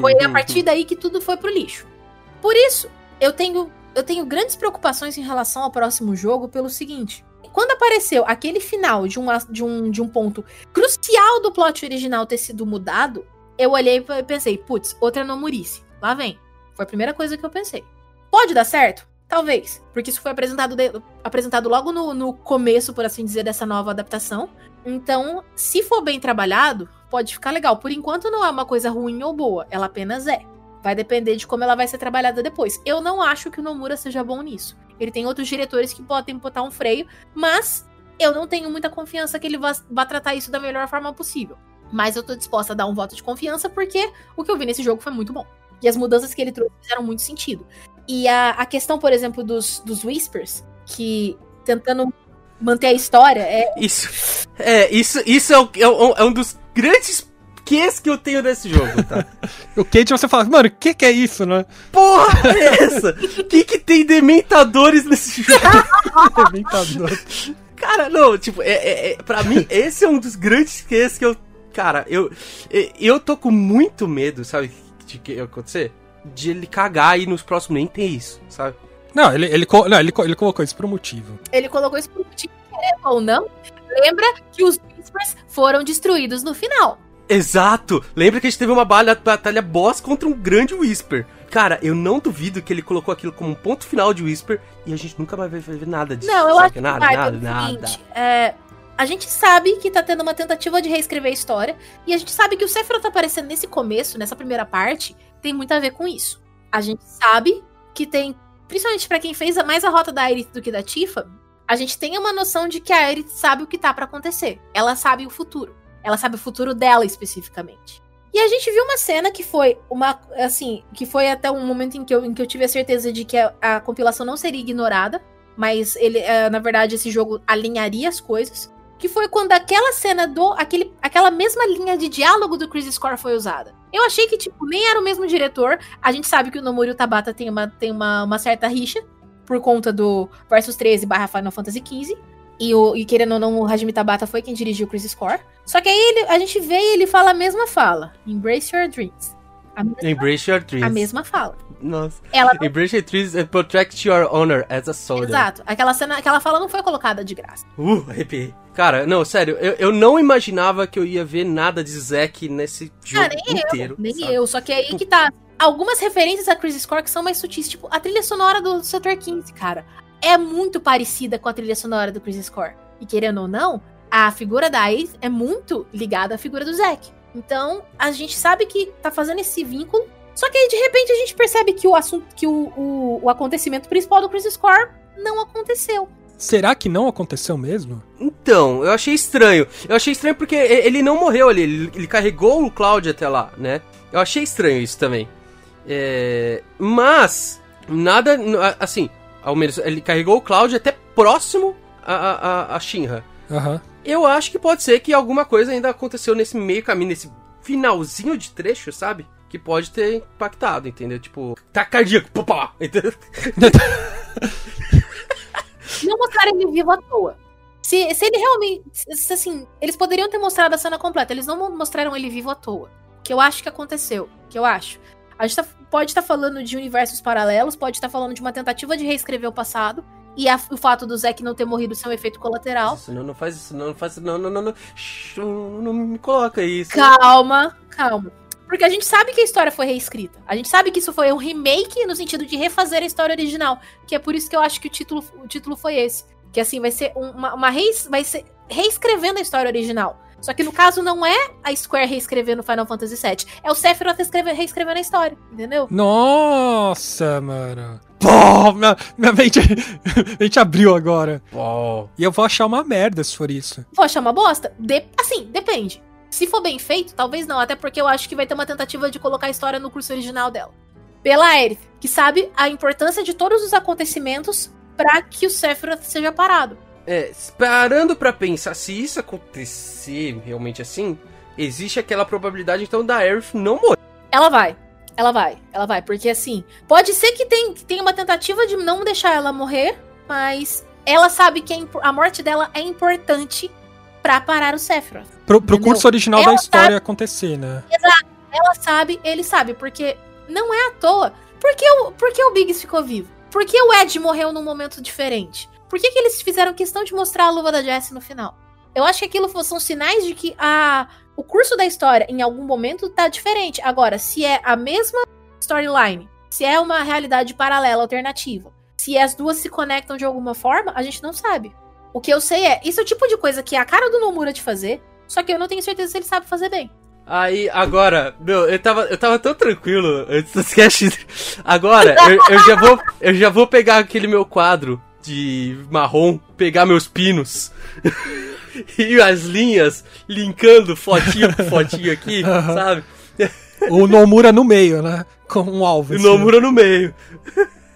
S3: Foi a partir daí que tudo foi pro lixo. Por isso, eu tenho, eu tenho grandes preocupações em relação ao próximo jogo pelo seguinte. Quando apareceu aquele final de, uma, de, um, de um ponto crucial do plot original ter sido mudado, eu olhei e pensei, putz, outra Nomurice. Lá vem. Foi a primeira coisa que eu pensei. Pode dar certo? Talvez. Porque isso foi apresentado, de, apresentado logo no, no começo, por assim dizer, dessa nova adaptação. Então, se for bem trabalhado, pode ficar legal. Por enquanto, não é uma coisa ruim ou boa. Ela apenas é. Vai depender de como ela vai ser trabalhada depois. Eu não acho que o Nomura seja bom nisso. Ele tem outros diretores que podem botar um freio, mas eu não tenho muita confiança que ele vá, vá tratar isso da melhor forma possível. Mas eu tô disposta a dar um voto de confiança porque o que eu vi nesse jogo foi muito bom. E as mudanças que ele trouxe fizeram muito sentido. E a, a questão, por exemplo, dos, dos Whispers, que tentando manter a história é.
S4: Isso. É, isso, isso é, o, é, é um dos grandes porquês que eu tenho desse jogo, tá?
S2: o Kate você fala, mano, o que, que é isso, né?
S4: Porra é essa? O que, que tem dementadores nesse jogo? Dementador. Cara, não, tipo, é, é, é, pra mim, esse é um dos grandes quês que eu. Cara, eu. Eu tô com muito medo, sabe? De que acontecer? De ele cagar e nos próximos nem tem isso, sabe?
S2: Não, ele, ele, não, ele, ele colocou isso por um motivo.
S3: Ele colocou isso por um motivo, ou não. Lembra que os Whispers foram destruídos no final.
S4: Exato! Lembra que a gente teve uma batalha, boss contra um grande Whisper. Cara, eu não duvido que ele colocou aquilo como um ponto final de Whisper e a gente nunca vai ver nada disso.
S3: Não, eu acho que nada, vai, nada, nada. Seguinte, é, a gente sabe que tá tendo uma tentativa de reescrever a história e a gente sabe que o Sephiroth tá aparecendo nesse começo, nessa primeira parte, tem muito a ver com isso. A gente sabe que tem, principalmente para quem fez mais a rota da Aerith do que da Tifa, a gente tem uma noção de que a Aerith sabe o que tá para acontecer. Ela sabe o futuro. Ela sabe o futuro dela especificamente. E a gente viu uma cena que foi uma. Assim, que foi até um momento em que eu, em que eu tive a certeza de que a, a compilação não seria ignorada. Mas ele, é, na verdade, esse jogo alinharia as coisas. Que foi quando aquela cena do. Aquele, aquela mesma linha de diálogo do Crisis Core foi usada. Eu achei que, tipo, nem era o mesmo diretor. A gente sabe que o Nomori o Tabata tem uma, tem uma, uma certa rixa por conta do Versus 13 barra Final Fantasy XV. E, o, e querendo ou não, o Hajime Tabata foi quem dirigiu o Chris Score. Só que aí ele, a gente vê e ele fala a mesma fala. Embrace your dreams.
S4: Mesma, Embrace your dreams.
S3: A mesma fala.
S4: Nossa.
S3: Ela...
S4: Embrace your dreams and protect your honor as a soldier.
S3: Exato. Aquela cena, aquela fala não foi colocada de graça.
S4: Uh, arrepiei. Cara, não, sério, eu, eu não imaginava que eu ia ver nada de Zack nesse jogo ah, nem inteiro.
S3: Eu, nem sabe? eu, só que aí que tá. Algumas referências a Chris Score que são mais sutis, tipo a trilha sonora do Setor 15, cara. É muito parecida com a trilha sonora do Chris Score. E querendo ou não, a figura da Ace é muito ligada à figura do Zack. Então, a gente sabe que tá fazendo esse vínculo. Só que aí, de repente, a gente percebe que o assunto, que o, o, o acontecimento principal do Chris Score não aconteceu.
S2: Será que não aconteceu mesmo?
S4: Então, eu achei estranho. Eu achei estranho porque ele não morreu ali, ele, ele carregou o Cloud até lá, né? Eu achei estranho isso também. É... Mas, nada. Assim, ao menos ele carregou o Cloud até próximo a, a, a Shinra.
S2: Uhum.
S4: Eu acho que pode ser que alguma coisa ainda aconteceu nesse meio caminho, nesse finalzinho de trecho, sabe? Que pode ter impactado, entendeu? Tipo, tá cardíaco! Entendeu?
S3: não mostraram ele vivo à toa. Se, se ele realmente. Se, assim, eles poderiam ter mostrado a cena completa. Eles não mostraram ele vivo à toa. Que eu acho que aconteceu. Que eu acho. A gente tá, pode estar tá falando de universos paralelos, pode estar tá falando de uma tentativa de reescrever o passado. E a, o fato do Zack não ter morrido ser um efeito colateral.
S4: Isso, não, não faz isso, não, não faz isso, não, não, não, não, não, não me coloca isso.
S3: Calma, calma. Porque a gente sabe que a história foi reescrita. A gente sabe que isso foi um remake no sentido de refazer a história original. Que é por isso que eu acho que o título, o título foi esse. Que assim, vai ser uma, uma reis, vai ser reescrevendo a história original. Só que no caso não é a Square reescrevendo Final Fantasy VII, é o Sephiroth reescrevendo a história, entendeu?
S2: Nossa, mano. Pô, minha, minha mente, mente abriu agora. Pô. E eu vou achar uma merda se for isso.
S3: Vou achar uma bosta? De, assim, depende. Se for bem feito, talvez não, até porque eu acho que vai ter uma tentativa de colocar a história no curso original dela. Pela Aerith, que sabe a importância de todos os acontecimentos para que o Sephiroth seja parado.
S4: É, parando para pensar, se isso acontecer realmente assim, existe aquela probabilidade então da Aerith não morrer.
S3: Ela vai. Ela vai, ela vai, porque assim, pode ser que tem, tenha uma tentativa de não deixar ela morrer, mas ela sabe que a morte dela é importante para parar o Sephiroth.
S2: Pro, pro curso original ela da história sabe, acontecer, né?
S3: Exato. Ela sabe, ele sabe, porque não é à toa. Por que o, por que o Biggs ficou vivo? Por que o Ed morreu num momento diferente? Por que, que eles fizeram questão de mostrar a luva da Jessie no final? Eu acho que aquilo são sinais de que a, o curso da história, em algum momento, tá diferente. Agora, se é a mesma storyline, se é uma realidade paralela, alternativa, se as duas se conectam de alguma forma, a gente não sabe. O que eu sei é, isso é o tipo de coisa que é a cara do Nomura de fazer, só que eu não tenho certeza se ele sabe fazer bem.
S4: Aí, agora, meu, eu tava, eu tava tão tranquilo antes do sketch. Agora, eu, eu, já vou, eu já vou pegar aquele meu quadro de marrom, pegar meus pinos e as linhas linkando fotinho com fotinho aqui, sabe?
S2: O Nomura no meio, né? Com um alvo.
S4: O assim. Nomura no meio.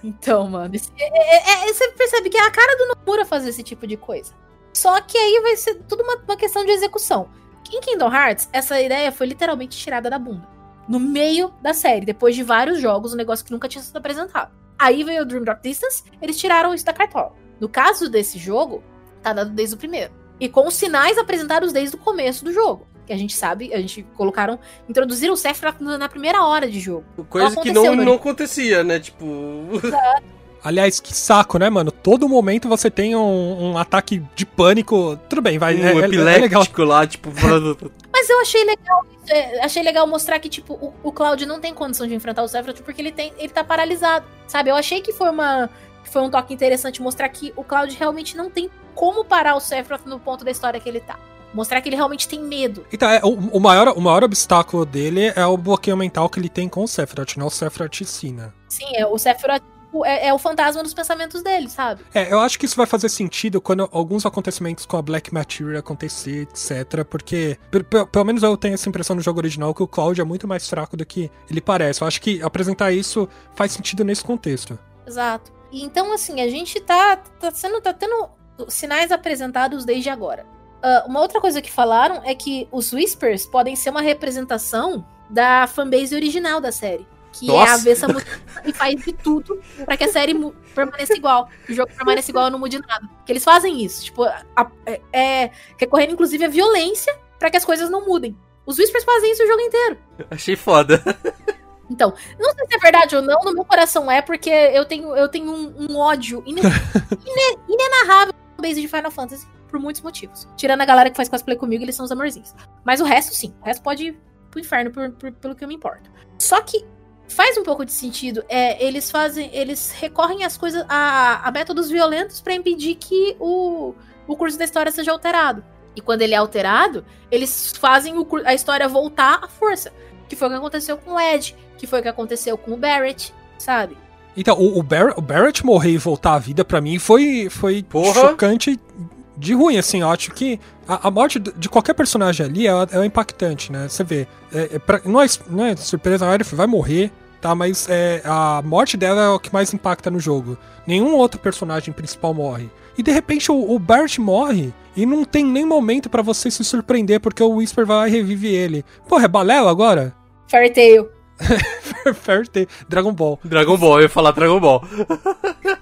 S3: Então, mano, é, é, é, você percebe que é a cara do Nomura fazer esse tipo de coisa. Só que aí vai ser tudo uma, uma questão de execução. Em Kingdom Hearts, essa ideia foi literalmente tirada da bunda. No meio da série, depois de vários jogos, um negócio que nunca tinha sido apresentado. Aí veio o Dream Drop Distance, eles tiraram isso da cartola. No caso desse jogo, tá dado desde o primeiro. E com os sinais apresentados desde o começo do jogo. Que a gente sabe, a gente colocaram, introduziram o Sephiroth na primeira hora de jogo.
S4: Coisa não que não, não acontecia, né? Tipo.
S2: Exato. Aliás, que saco, né, mano? Todo momento você tem um, um ataque de pânico. Tudo bem, vai.
S4: Um é, epiléptico é lá, tipo.
S3: Mas eu achei legal. É, achei legal mostrar que, tipo, o, o Cloud não tem condição de enfrentar o Sephiroth porque ele, tem, ele tá paralisado. Sabe? Eu achei que foi uma. Foi um toque interessante mostrar que o Cloud realmente não tem como parar o Sephiroth no ponto da história que ele tá. Mostrar que ele realmente tem medo.
S2: Então, é, o, o, maior, o maior obstáculo dele é o bloqueio mental que ele tem com o Sephiroth, não o Sephiroth em si, né?
S3: Sim, é, o Sephiroth é, é, o fantasma dos pensamentos dele, sabe?
S2: É, eu acho que isso vai fazer sentido quando alguns acontecimentos com a Black Material acontecer, etc. Porque, pelo menos eu tenho essa impressão no jogo original que o Cloud é muito mais fraco do que ele parece. Eu acho que apresentar isso faz sentido nesse contexto.
S3: Exato. E então, assim, a gente tá, tá, sendo, tá tendo sinais apresentados desde agora. Uh, uma outra coisa que falaram é que os Whispers podem ser uma representação da fanbase original da série. Que
S4: Nossa.
S3: é a Vessa e faz de tudo pra que a série permaneça igual. O jogo permaneça igual e não mude nada. Que eles fazem isso. Tipo, a- é, é recorrendo inclusive à violência pra que as coisas não mudem. Os Whispers fazem isso o jogo inteiro.
S4: Achei foda.
S3: Então, não sei se é verdade ou não, no meu coração é, porque eu tenho, eu tenho um, um ódio ine- ine- inenarrável na base de Final Fantasy, por muitos motivos. Tirando a galera que faz cosplay comigo, eles são os amorzinhos. Mas o resto, sim. O resto pode ir pro inferno por- por- pelo que eu me importo. Só que faz um pouco de sentido. É, eles fazem. Eles recorrem às coisas. a, a métodos violentos pra impedir que o, o curso da história seja alterado. E quando ele é alterado, eles fazem o a história voltar à força. Que foi o que aconteceu com o Ed, que foi o que aconteceu com o Barrett, sabe?
S2: Então, o, o, Bar- o Barrett morrer e voltar à vida, pra mim, foi, foi
S4: Porra.
S2: chocante de ruim, assim. Eu acho que a, a morte de de qualquer personagem ali é, é impactante, né? Você vê. É, é pra- não, é, não é surpresa, a Aerith vai morrer, tá? Mas é, a morte dela é o que mais impacta no jogo. Nenhum outro personagem principal morre. E de repente o, o Barrett morre e não tem nem momento pra você se surpreender porque o Whisper vai lá e revive ele. Porra, é balela agora?
S3: Fairy Tail.
S2: Fair Tail. Dragon Ball.
S4: Dragon Ball, eu ia falar Dragon Ball.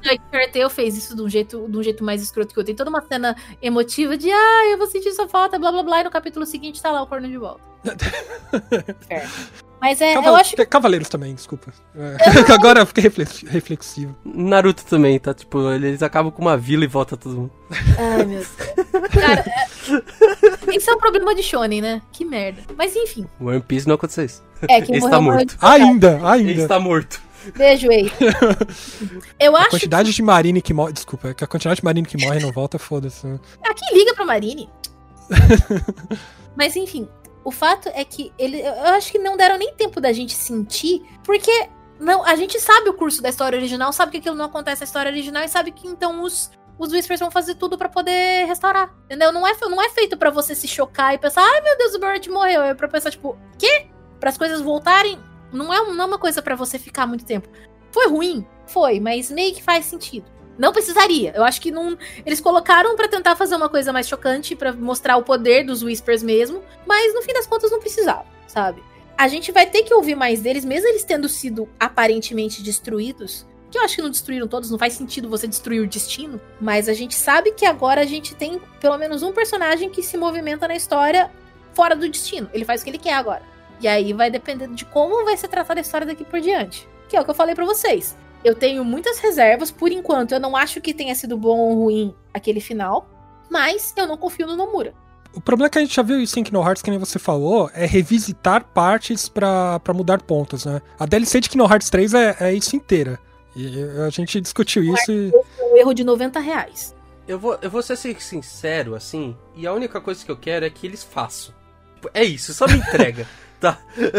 S3: É Fairy Tail fez isso de um jeito, de um jeito mais escroto que eu. Tem toda uma cena emotiva de ah, eu vou sentir sua falta, blá blá blá, e no capítulo seguinte tá lá o corno de volta. Fair. Mas é, eu
S2: Caval-
S3: acho que.
S2: Cavaleiros também, desculpa. É, Agora eu fiquei reflex- reflexivo.
S4: Naruto também, tá? Tipo, eles acabam com uma vila e volta todo mundo.
S3: Ai, meu Deus. Cara, é... esse é um problema de Shonen, né? Que merda. Mas enfim.
S4: One Piece não aconteceu isso.
S3: É, quem
S4: Esse
S3: morreu,
S4: tá morto.
S3: verdade.
S2: Ainda,
S4: Ele
S2: ainda.
S4: está morto.
S3: Beijo, Ei. Eu
S2: A
S3: acho
S2: quantidade de Marine que morre. Desculpa, que a quantidade de Marine que morre não volta, foda-se. né?
S3: Ah, quem liga pra Marine? Mas enfim, o fato é que ele, eu acho que não deram nem tempo da gente sentir, porque não, a gente sabe o curso da história original, sabe que aquilo não acontece na história original e sabe que então os os Whispers vão fazer tudo pra poder restaurar. Entendeu? Não é, não é feito pra você se chocar e pensar, ai meu Deus, o Barrett morreu. É pra pensar, tipo, quê? Para as coisas voltarem, não é, não é uma coisa pra você ficar muito tempo. Foi ruim? Foi, mas meio que faz sentido. Não precisaria. Eu acho que não. Eles colocaram pra tentar fazer uma coisa mais chocante, pra mostrar o poder dos Whispers mesmo, mas no fim das contas não precisava, sabe? A gente vai ter que ouvir mais deles, mesmo eles tendo sido aparentemente destruídos. Que eu acho que não destruíram todos, não faz sentido você destruir o destino. Mas a gente sabe que agora a gente tem pelo menos um personagem que se movimenta na história fora do destino. Ele faz o que ele quer agora. E aí vai dependendo de como vai ser tratada a história daqui por diante. Que é o que eu falei pra vocês. Eu tenho muitas reservas, por enquanto eu não acho que tenha sido bom ou ruim aquele final, mas eu não confio no Nomura.
S2: O problema é que a gente já viu isso em Kingdom Hearts, que nem você falou, é revisitar partes pra, pra mudar pontos, né? A DLC de Kingdom Hearts 3 é, é isso inteira. E a gente discutiu isso e.
S3: É um erro de 90 reais.
S4: Eu vou, eu vou ser sin- sincero, assim, e a única coisa que eu quero é que eles façam. Tipo, É isso, só me entrega, tá?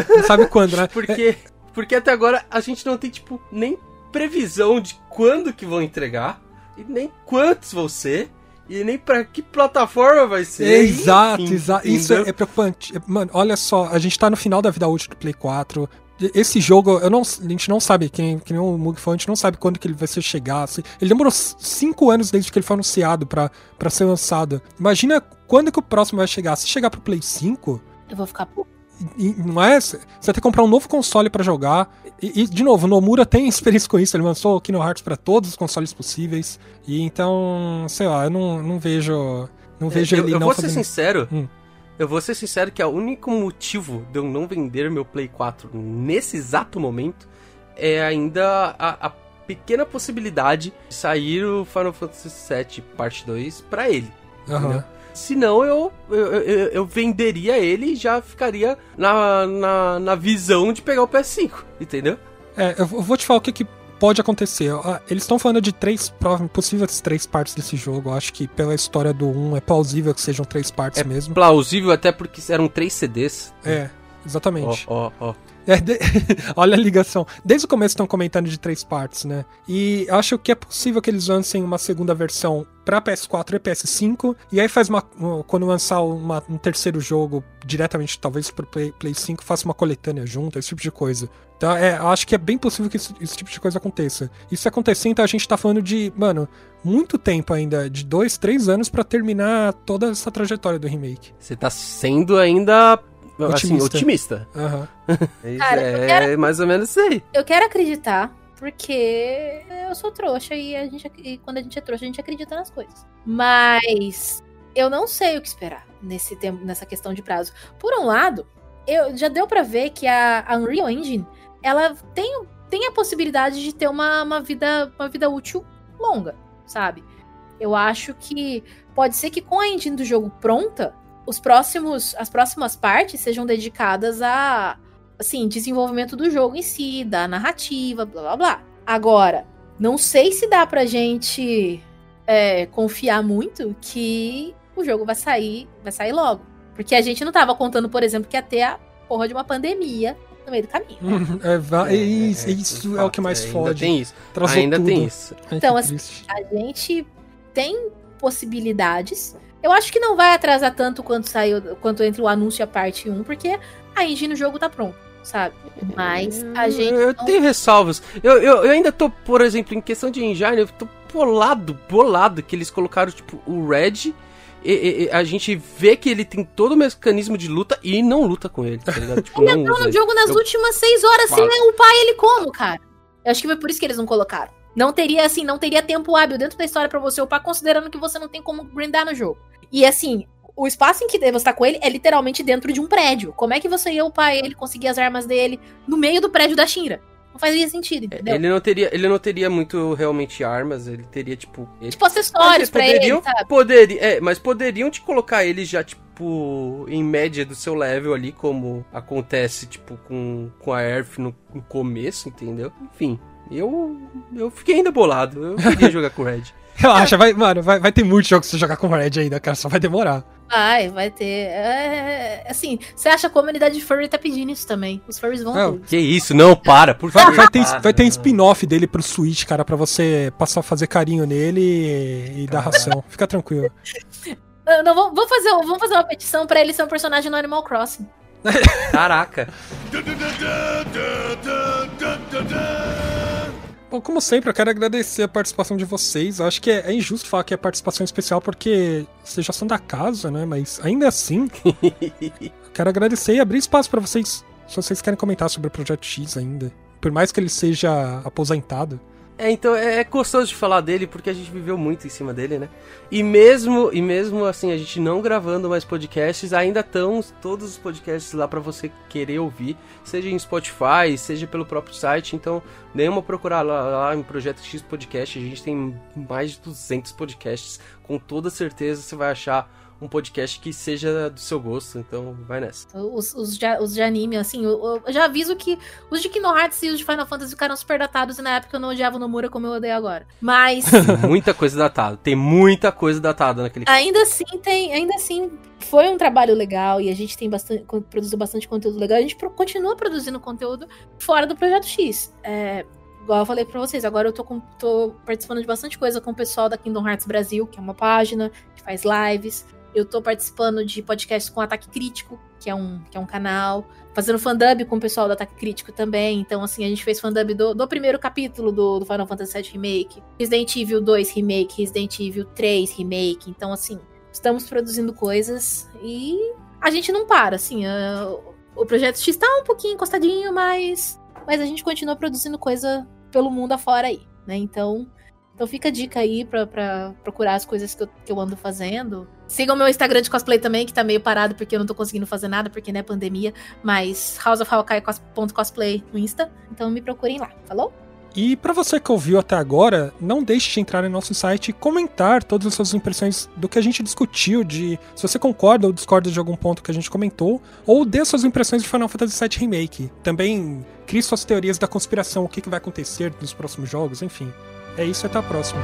S2: Não sabe quando, né?
S4: Porque, porque até agora a gente não tem, tipo, nem previsão de quando que vão entregar, e nem quantos vão ser, e nem pra que plataforma vai ser.
S2: Exato,
S4: enfim,
S2: exato. Isso é, é preocupante. É, Mano, olha só, a gente tá no final da vida útil do Play 4. Esse jogo, eu não, a gente não sabe, quem, que nem o Mug falou, a gente não sabe quando que ele vai ser chegar. se- Ele demorou cinco anos desde que ele foi anunciado pra, pra ser lançado. Imagina quando que o próximo vai chegar. Se chegar pro Play 5,
S3: Eu vou ficar puto.
S2: Não é? Você vai ter que comprar um novo console pra jogar. E, e, de novo, Nomura tem experiência com isso. Ele lançou o Kingdom Hearts pra todos os consoles possíveis. E então, sei lá, eu não, não vejo. Não vejo
S4: É, eu,
S2: ele
S4: eu
S2: não
S4: vou ser
S2: fazendo
S4: sincero.
S2: Hum.
S4: Eu vou ser sincero que o único motivo de eu não vender meu Play 4 nesse exato momento é ainda a, a pequena possibilidade de sair o Final Fantasy VII Parte 2 pra ele.
S2: Aham.
S4: Senão eu, eu, eu, eu venderia ele e já ficaria na, na, na visão de pegar o PS5, entendeu?
S2: É, eu vou te falar o que, que pode acontecer. Ah, Eles estão falando de três possíveis três partes desse jogo. Eu acho que pela história do 1 é plausível que sejam três partes
S4: É
S2: mesmo.
S4: plausível até porque eram três CDs.
S2: É, exatamente.
S4: Ó, ó, ó.
S2: É, de- Olha a ligação. Desde o começo estão comentando de três partes, né? E acho que é possível que eles lancem uma segunda versão pra PS4 e PS5. E aí faz uma. Quando lançar uma- um terceiro jogo diretamente, talvez pro Play, Play 5, faça uma coletânea junto, esse tipo de coisa. Então, é, acho que é bem possível que esse, esse tipo de coisa aconteça. Se acontecer, então a gente tá falando de, mano, muito tempo ainda, de dois, três anos pra terminar toda essa trajetória do remake.
S4: Você tá sendo ainda assim, otimista.
S2: Aham.
S3: Cara,
S4: é
S3: quero-
S4: mais ou menos isso aí.
S3: Eu quero acreditar, porque eu sou trouxa e, a gente, e quando a gente é trouxa, a gente acredita nas coisas. Mas eu não sei o que esperar nesse tempo, nessa questão de prazo. Por um lado, eu, já deu pra ver que a, a Unreal Engine ela tem, tem a possibilidade de ter uma, uma, vida, uma vida útil longa, sabe? Eu acho que pode ser que com a engine do jogo pronta, os próximos, as próximas partes sejam dedicadas a assim, desenvolvimento do jogo em si, da narrativa, blá blá blá. Agora, não sei se dá pra gente é, confiar muito que o jogo vai sair, vai sair logo. Porque a gente não tava contando, por exemplo, que ia ter a porra de uma pandemia no meio do caminho. né?
S2: É, va-
S4: É,
S2: isso
S4: é,
S2: isso
S4: de
S2: é o que mais
S4: ainda
S2: fode.
S4: Tem isso. Ainda
S2: tudo.
S4: tem isso.
S3: Então, assim. A gente tem possibilidades. Eu acho que não vai atrasar tanto quanto saiu, quanto entre o anúncio e a parte 1, porque a engine do jogo tá pronto, sabe? Mas a gente.
S4: Eu,
S3: não-
S4: tenho ressalvas. Eu, eu, eu ainda tô, por exemplo, em questão de engine, eu tô bolado, bolado que eles colocaram, tipo, o Red. E, e- a gente vê que ele tem todo o mecanismo de luta e não luta com ele, tá ligado? Tipo,
S3: Ele
S4: não
S3: entrou no jogo nas
S4: Eu-
S3: últimas seis horas sem
S4: Fala.
S3: upar ele como, cara? Eu acho que foi por isso que eles não colocaram. Não teria, assim, não teria tempo hábil dentro da história pra você upar, considerando que você não tem como grindar no jogo. E assim, o espaço em que você tá com ele é literalmente dentro de um prédio. Como é que você ia upar ele, conseguir as armas dele no meio do prédio da Shinra? Não fazia sentido, entendeu?
S4: Ele não teria, ele não teria muito realmente armas, ele teria tipo, ele
S3: Tipo acessórios pra
S4: poderiam,
S3: ele, sabe?
S4: Poderia, é, mas poderiam te colocar ele já, tipo, em média do seu level ali, como acontece, tipo, com, com a Earth no, no começo, entendeu? Enfim, eu, eu fiquei ainda bolado. Eu queria jogar com o Red.
S2: Relaxa, vai, mano, vai, vai ter muito jogo pra você jogar com Red ainda, cara. Só vai demorar.
S3: Vai, vai ter. É, assim, você acha que a comunidade furry tá pedindo isso também. Os furries vão
S2: Não.
S4: Que isso, não, para, por
S2: Vai,
S4: favor.
S2: vai ter, vai ter um spin-off dele pro Switch, cara, pra você passar a fazer carinho nele e, e dar ração. Fica tranquilo.
S3: Não, não, vamos fazer, vamos fazer uma petição pra ele ser um personagem no Animal Crossing.
S4: Caraca.
S2: Bom, como sempre, eu quero agradecer a participação de vocês. Eu acho que é, é injusto falar que é participação especial porque vocês já são da casa, né? Mas ainda assim, eu quero agradecer e abrir espaço pra vocês. Se vocês querem comentar sobre o Projeto X ainda. Por mais que ele seja aposentado.
S4: É, então é é gostoso de falar dele porque a gente viveu muito em cima dele, né? E mesmo e mesmo assim a gente não gravando mais podcasts, ainda estão todos os podcasts lá pra você querer ouvir, seja em Spotify, seja pelo próprio site. Então, dê uma procurar lá, lá em Projeto X Podcast, a gente tem mais de 200 podcasts, com toda certeza você vai achar um podcast que seja do seu gosto, então vai nessa.
S3: Os, os, de, os de anime, assim, eu, eu já aviso que os de Kingdom Hearts e os de Final Fantasy ficaram super datados e na época eu não odiava o Nomura como eu odeio agora. Mas
S4: muita coisa datada, tem muita coisa datada naquele
S3: ainda assim tem, ainda assim foi um trabalho legal e a gente tem bastante, produziu bastante conteúdo legal. A gente continua produzindo conteúdo fora do Projeto X. É, igual eu falei pra vocês, agora eu tô, com- tô participando de bastante coisa com o pessoal da Kingdom Hearts Brasil, que é uma página que faz lives. Eu tô participando de podcasts com Ataque Crítico, que é um, que é um canal. Fazendo fandub com o pessoal do Ataque Crítico também. Então, assim, a gente fez fandub do, do primeiro capítulo do, do Final Fantasy VII Remake. Resident Evil 2 Remake, Resident Evil 3 Remake. Então, assim, estamos produzindo coisas e a gente não para, assim. a- o Projeto X tá um pouquinho encostadinho, mas, mas a gente continua produzindo coisa pelo mundo afora aí, né? Então, então fica a dica aí pra, pra procurar as coisas que eu, que eu ando fazendo. Sigam meu Instagram de cosplay também, que tá meio parado porque eu não tô conseguindo fazer nada, porque né, pandemia. Mas houseofhawkai.cosplay no Insta. Então me procurem lá, falou?
S2: E pra você que ouviu até agora, não deixe de entrar em nosso site e comentar todas as suas impressões do que a gente discutiu, de se você concorda ou discorda de algum ponto que a gente comentou, ou dê suas impressões de Final Fantasy VII Remake. Também crie suas teorias da conspiração, o que, que vai acontecer nos próximos jogos, enfim. É isso, até a próxima.